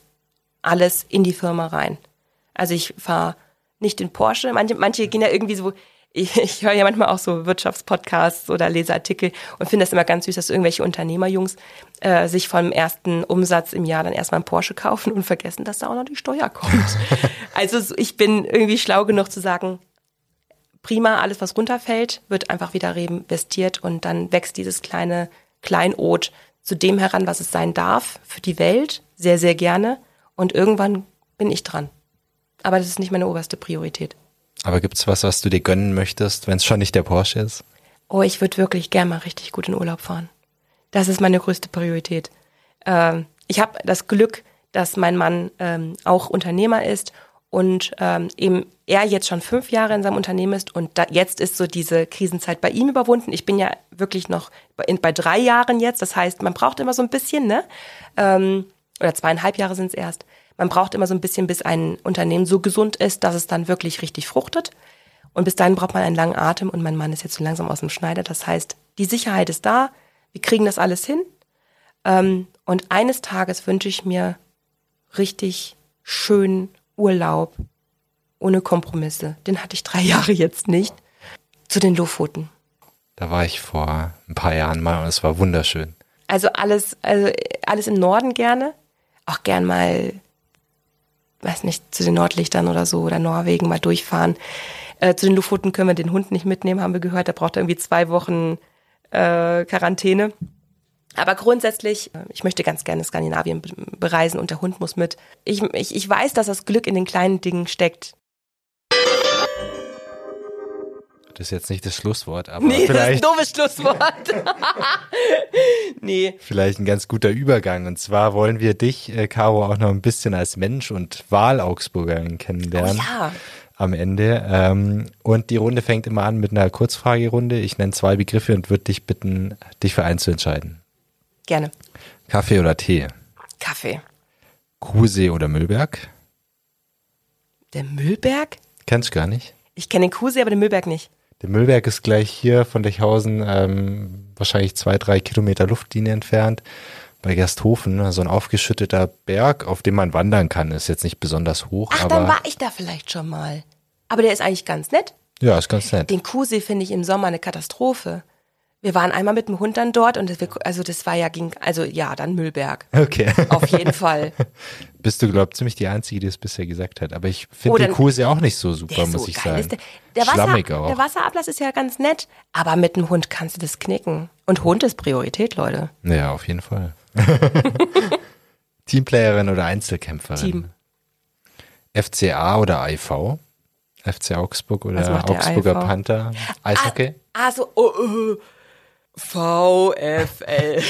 alles in die Firma rein. Also ich fahre nicht in Porsche. Manche, manche gehen ja irgendwie so, ich, [LAUGHS] ich höre ja manchmal auch so Wirtschaftspodcasts oder lese Artikel und finde das immer ganz süß, dass irgendwelche Unternehmerjungs äh, sich vom ersten Umsatz im Jahr dann erstmal einen Porsche kaufen und vergessen, dass da auch noch die Steuer kommt. [LAUGHS] also ich bin irgendwie schlau genug zu sagen, prima, alles was runterfällt, wird einfach wieder reinvestiert und dann wächst dieses kleine Kleinod zu dem heran, was es sein darf für die Welt, sehr, sehr gerne. Und irgendwann bin ich dran. Aber das ist nicht meine oberste Priorität. Aber gibt's was, was du dir gönnen möchtest, wenn es schon nicht der Porsche ist? Oh, ich würde wirklich gern mal richtig gut in Urlaub fahren. Das ist meine größte Priorität. Ähm, ich habe das Glück, dass mein Mann ähm, auch Unternehmer ist und ähm, eben er jetzt schon fünf Jahre in seinem Unternehmen ist und da, jetzt ist so diese Krisenzeit bei ihm überwunden. Ich bin ja wirklich noch bei, bei drei Jahren jetzt, das heißt, man braucht immer so ein bisschen, ne? Ähm, oder zweieinhalb Jahre sind es erst. Man braucht immer so ein bisschen, bis ein Unternehmen so gesund ist, dass es dann wirklich richtig fruchtet. Und bis dahin braucht man einen langen Atem und mein Mann ist jetzt so langsam aus dem Schneider. Das heißt, die Sicherheit ist da, wir kriegen das alles hin. Ähm, und eines Tages wünsche ich mir richtig schön Urlaub ohne Kompromisse. Den hatte ich drei [LAUGHS] Jahre jetzt nicht. Zu den Lofoten. Da war ich vor ein paar Jahren mal und es war wunderschön. Also alles, also alles im Norden gerne. Auch gern mal weiß nicht, zu den Nordlichtern oder so oder Norwegen mal durchfahren. Äh, zu den Lofoten können wir den Hund nicht mitnehmen, haben wir gehört. Da braucht er irgendwie zwei Wochen äh, Quarantäne. Aber grundsätzlich, äh, ich möchte ganz gerne Skandinavien bereisen und der Hund muss mit. Ich, ich, ich weiß, dass das Glück in den kleinen Dingen steckt. Das ist jetzt nicht das Schlusswort, aber nee, vielleicht, das ist ein doofes Schlusswort. [LAUGHS] nee. Vielleicht ein ganz guter Übergang. Und zwar wollen wir dich, äh, Caro, auch noch ein bisschen als Mensch und Wahl-Augsburgerin kennenlernen. Oh ja. Am Ende. Ähm, und die Runde fängt immer an mit einer Kurzfragerunde. Ich nenne zwei Begriffe und würde dich bitten, dich für einen zu entscheiden. Gerne. Kaffee oder Tee? Kaffee. Kuhsee oder Müllberg? Der Müllberg? Kennst du gar nicht? Ich kenne den Kuhsee, aber den Müllberg nicht. Der Müllberg ist gleich hier von Dechhausen ähm, wahrscheinlich zwei, drei Kilometer Luftlinie entfernt. Bei Gersthofen, so ein aufgeschütteter Berg, auf dem man wandern kann. Ist jetzt nicht besonders hoch, Ach, aber. dann war ich da vielleicht schon mal. Aber der ist eigentlich ganz nett. Ja, ist ganz nett. Den Kuhsee finde ich im Sommer eine Katastrophe. Wir waren einmal mit dem Hund dann dort und das, also das war ja ging, also ja, dann Müllberg. Okay. Auf jeden Fall. [LAUGHS] Bist du, glaub ziemlich die Einzige, die es bisher gesagt hat. Aber ich finde Oh, den dann- Kuhsee auch nicht so super, muss so ich sagen. Der, der, Wasser, Schlammig auch. der Wasserablass ist ja ganz nett, aber mit dem Hund kannst du das knicken. Und Hund ist Priorität, Leute. Ja, auf jeden Fall. [LAUGHS] Teamplayerin oder Einzelkämpferin? Team. FCA oder IV? FC Augsburg oder Augsburger IV? Panther? Eishockey? Ah, so, oh, oh. VfL.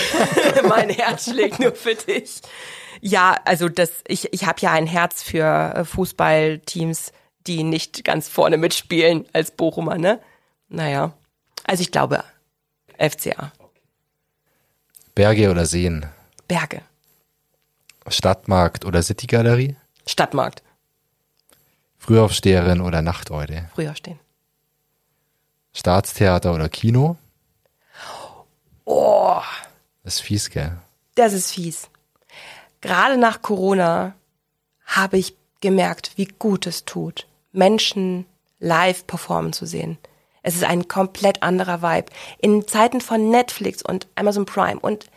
[LAUGHS] mein Herz schlägt nur für dich. Ja, also das, ich, ich habe ja ein Herz für äh, Fußballteams, die nicht ganz vorne mitspielen als Bochumer, ne? Naja. Also ich glaube, FCA. Berge oder Seen? Berge. Stadtmarkt oder Citygalerie? Stadtmarkt. Frühaufsteherin oder Nachteule? Früher stehen. Staatstheater oder Kino? Oh, Das ist fies, gell? das ist fies. Gerade nach Corona habe ich gemerkt, wie gut es tut, Menschen live performen zu sehen. Es ist ein komplett anderer Vibe. In Zeiten von Netflix und Amazon Prime und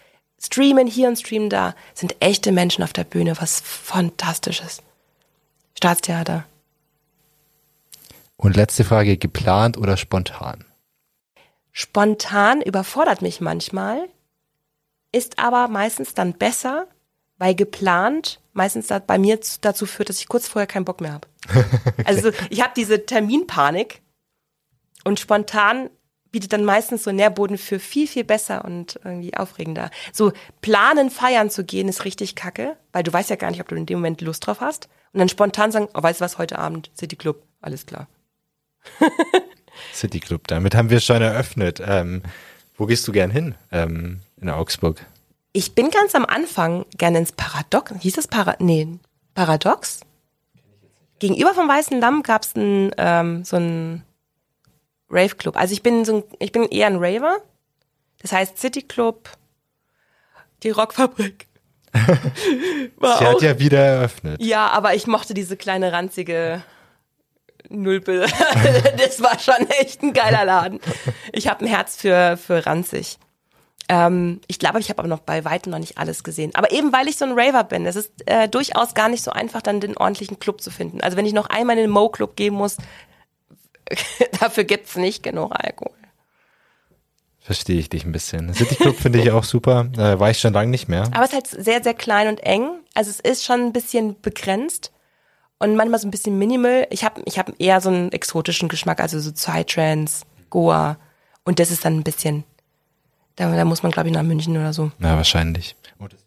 Streamen hier und Streamen da sind echte Menschen auf der Bühne, was fantastisches. Staatstheater. Und letzte Frage, geplant oder spontan? Spontan überfordert mich manchmal, ist aber meistens dann besser, weil geplant meistens bei mir dazu führt, dass ich kurz vorher keinen Bock mehr habe. [LAUGHS] Also ich habe diese Terminpanik und spontan bietet dann meistens so Nährboden für viel, viel besser und irgendwie aufregender. So planen, feiern zu gehen ist richtig kacke, weil du weißt ja gar nicht, ob du in dem Moment Lust drauf hast. Und dann spontan sagen, oh, weißt du was, heute Abend, City Club, alles klar. [LAUGHS] City Club, damit haben wir schon eröffnet. Ähm, wo gehst du gern hin ähm, in Augsburg? Ich bin ganz am Anfang gerne ins Paradox. Hieß es Para nee, Paradox? Gegenüber vom Weißen Lamm gab es ähm, so einen Rave-Club. Also ich bin so ein, ich bin eher ein Raver. Das heißt City Club, die Rockfabrik. [LAUGHS] Sie auch, hat ja wieder eröffnet. ja, aber ich mochte diese kleine ranzige null Bill. [LAUGHS] das war schon echt ein geiler Laden. Ich habe ein Herz für, für ranzig. Ähm, ich glaube, ich habe aber noch bei weitem noch nicht alles gesehen. Aber eben weil ich so ein Raver bin, es ist äh, durchaus gar nicht so einfach, dann den ordentlichen Club zu finden. Also wenn ich noch einmal in den Mo-Club gehen muss, [LAUGHS] dafür gibt's nicht genug Alkohol. Verstehe ich dich ein bisschen. City Club finde ich auch super. Äh, war ich schon lange nicht mehr. Aber es ist halt sehr, sehr klein und eng. Also es ist schon ein bisschen begrenzt und manchmal so ein bisschen minimal. Ich habe ich hab eher so einen exotischen Geschmack, also so Psytrance, Goa. Und das ist dann ein bisschen, da, da muss man glaube ich nach München oder so. Ja, wahrscheinlich.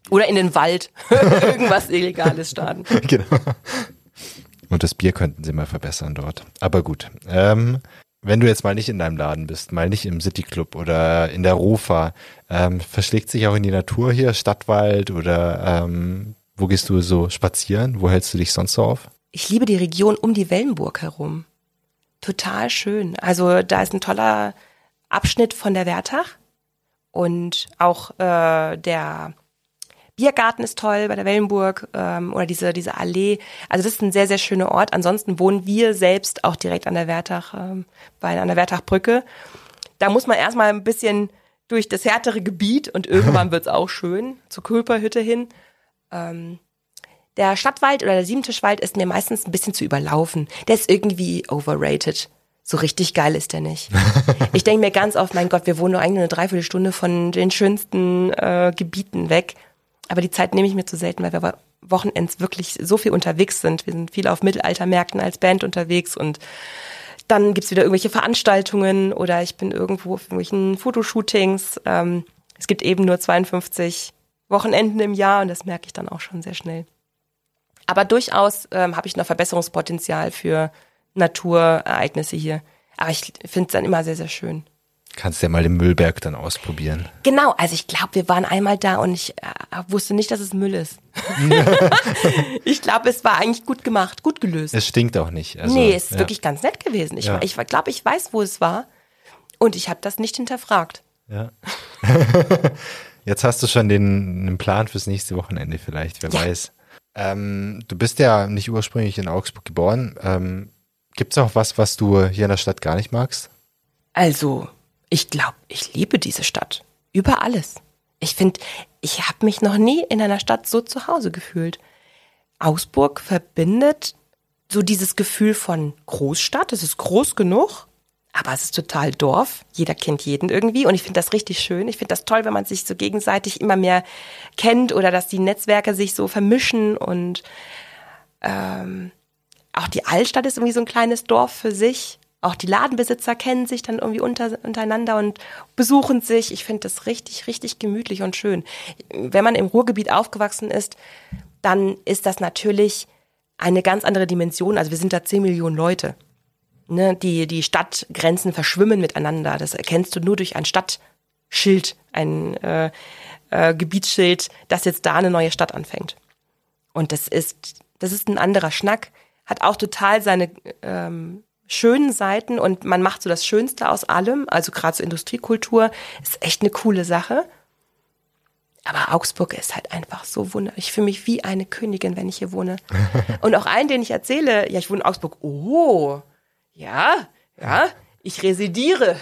Oder in den Wald. [LAUGHS] Irgendwas Illegales starten. [LAUGHS] genau. Und das Bier könnten sie mal verbessern dort. Aber gut. Ähm, wenn du jetzt mal nicht in deinem Laden bist, mal nicht im City Club oder in der Rofa, ähm, verschlägt sich auch in die Natur hier, Stadtwald oder ähm, wo gehst du so spazieren? Wo hältst du dich sonst so auf? Ich liebe die Region um die Wellenburg herum. Total schön. Also da ist ein toller Abschnitt von der Wertach und auch äh, der Biergarten ist toll bei der Wellenburg ähm, oder diese, diese Allee. Also das ist ein sehr, sehr schöner Ort. Ansonsten wohnen wir selbst auch direkt an der Wertach, ähm, bei, an der Wertachbrücke. Da muss man erstmal ein bisschen durch das härtere Gebiet und irgendwann [LAUGHS] wird's auch schön, zur Kulperhütte hin. Ähm, der Stadtwald oder der Siebentischwald ist mir meistens ein bisschen zu überlaufen. Der ist irgendwie overrated. So richtig geil ist der nicht. [LAUGHS] Ich denke mir ganz oft, mein Gott, wir wohnen nur eigentlich eine Dreiviertelstunde von den schönsten äh, Gebieten weg. Aber die Zeit nehme ich mir zu selten, weil wir Wochenends wirklich so viel unterwegs sind. Wir sind viel auf Mittelaltermärkten als Band unterwegs und dann gibt's wieder irgendwelche Veranstaltungen oder ich bin irgendwo auf irgendwelchen Fotoshootings. Ähm, es gibt eben nur 52 Wochenenden im Jahr und das merke ich dann auch schon sehr schnell. Aber durchaus ähm, habe ich noch Verbesserungspotenzial für Naturereignisse hier. Aber ich finde es dann immer sehr, sehr schön. Kannst ja mal den Müllberg dann ausprobieren. Genau, also ich glaube, wir waren einmal da und ich äh, wusste nicht, dass es Müll ist. [LAUGHS] ich glaube, es war eigentlich gut gemacht, gut gelöst. Es stinkt auch nicht. Also, nee, es ist ja. wirklich ganz nett gewesen. Ich, ja. ich glaube, ich weiß, wo es war und ich habe das nicht hinterfragt. Ja. [LAUGHS] Jetzt hast du schon den, den Plan fürs nächste Wochenende vielleicht, wer ja. weiß. Ähm, du bist ja nicht ursprünglich in Augsburg geboren. Ähm, Gibt es auch was, was du hier in der Stadt gar nicht magst? Also, ich glaube, ich liebe diese Stadt. Über alles. Ich finde, ich habe mich noch nie in einer Stadt so zu Hause gefühlt. Augsburg verbindet so dieses Gefühl von Großstadt. Es ist groß genug, aber es ist total Dorf. Jeder kennt jeden irgendwie und ich finde das richtig schön. Ich finde das toll, wenn man sich so gegenseitig immer mehr kennt oder dass die Netzwerke sich so vermischen und ähm, auch die Altstadt ist irgendwie so ein kleines Dorf für sich auch die Ladenbesitzer kennen sich dann irgendwie unter, untereinander und besuchen sich. Ich finde das richtig, richtig gemütlich und schön. Wenn man im Ruhrgebiet aufgewachsen ist, dann ist das natürlich eine ganz andere Dimension. Also wir sind da zehn Millionen Leute. Ne? Die, die Stadtgrenzen verschwimmen miteinander. Das erkennst du nur durch ein Stadtschild, ein äh, äh, Gebietsschild, dass jetzt da eine neue Stadt anfängt. Und das ist, das ist ein anderer Schnack, hat auch total seine ähm, schönen Seiten und man macht so das Schönste aus allem, also gerade so Industriekultur, ist echt eine coole Sache. Aber Augsburg ist halt einfach so wunderbar. Ich fühle mich wie eine Königin, wenn ich hier wohne. [LAUGHS] Und auch allen, denen ich erzähle, ja, ich wohne in Augsburg. Oh, ja, ja, ich residiere.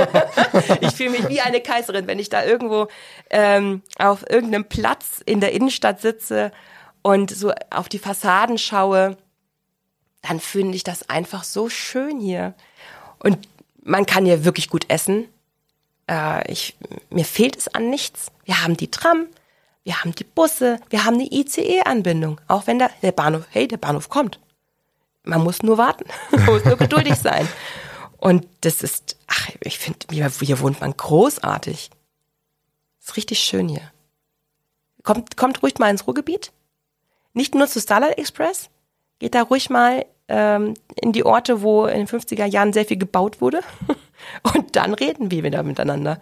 [LAUGHS] ich fühle mich wie eine Kaiserin, wenn ich da irgendwo ähm, auf irgendeinem Platz in der Innenstadt sitze und so auf die Fassaden schaue dann finde ich das einfach so schön hier. Und man kann hier wirklich gut essen. Äh, ich, mir fehlt es an nichts. Wir haben die Tram, wir haben die Busse, wir haben eine ICE-Anbindung. Auch wenn der, der Bahnhof, hey, der Bahnhof kommt. Man muss nur warten. [LAUGHS] man muss nur geduldig sein. Und das ist, ach, ich finde, hier, hier wohnt man großartig. Ist richtig schön hier. Kommt, kommt ruhig mal ins Ruhrgebiet. Nicht nur zu Starlight Express, geht da ruhig mal ähm, in die Orte, wo in den 50er Jahren sehr viel gebaut wurde. [LAUGHS] Und dann reden wir wieder miteinander.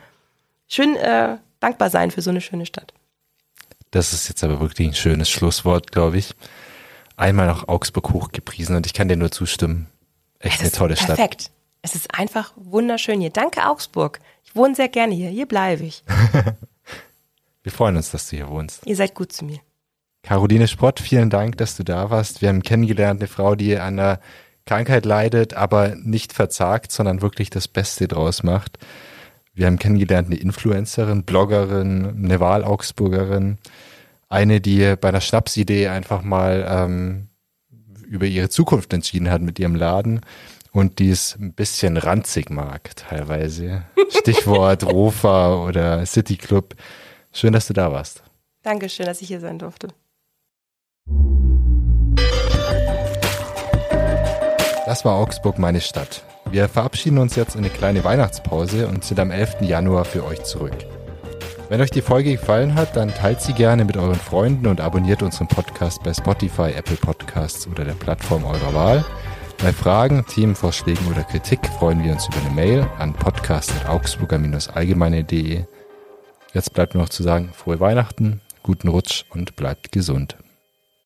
Schön äh, dankbar sein für so eine schöne Stadt. Das ist jetzt aber wirklich ein schönes Schlusswort, glaube ich. Einmal nach Augsburg hochgepriesen und ich kann dir nur zustimmen. Echt eine tolle. Stadt. Perfekt. Es ist einfach wunderschön hier. Danke Augsburg. Ich wohne sehr gerne hier. Hier bleibe ich. [LAUGHS] Wir freuen uns, dass du hier wohnst. Ihr seid gut zu mir. Caroline Sprott, vielen Dank, dass du da warst. Wir haben kennengelernt eine Frau, die an einer Krankheit leidet, aber nicht verzagt, sondern wirklich das Beste draus macht. Wir haben kennengelernt eine Influencerin, Bloggerin, eine Wahl-Augsburgerin, eine, die bei einer Schnapsidee einfach mal ähm, über ihre Zukunft entschieden hat mit ihrem Laden und die es ein bisschen ranzig mag, teilweise. Stichwort [LAUGHS] Rofa oder City Club. Schön, dass du da warst. Dankeschön, dass ich hier sein durfte. Das war Augsburg, meine Stadt. Wir verabschieden uns jetzt in eine kleine Weihnachtspause und sind am 11. Januar für euch zurück. Wenn euch die Folge gefallen hat, dann teilt sie gerne mit euren Freunden und abonniert unseren Podcast bei Spotify, Apple Podcasts oder der Plattform eurer Wahl. Bei Fragen, Themenvorschlägen oder Kritik freuen wir uns über eine Mail an podcast.augsburger-allgemeine.de. Jetzt bleibt nur noch zu sagen, frohe Weihnachten, guten Rutsch und bleibt gesund.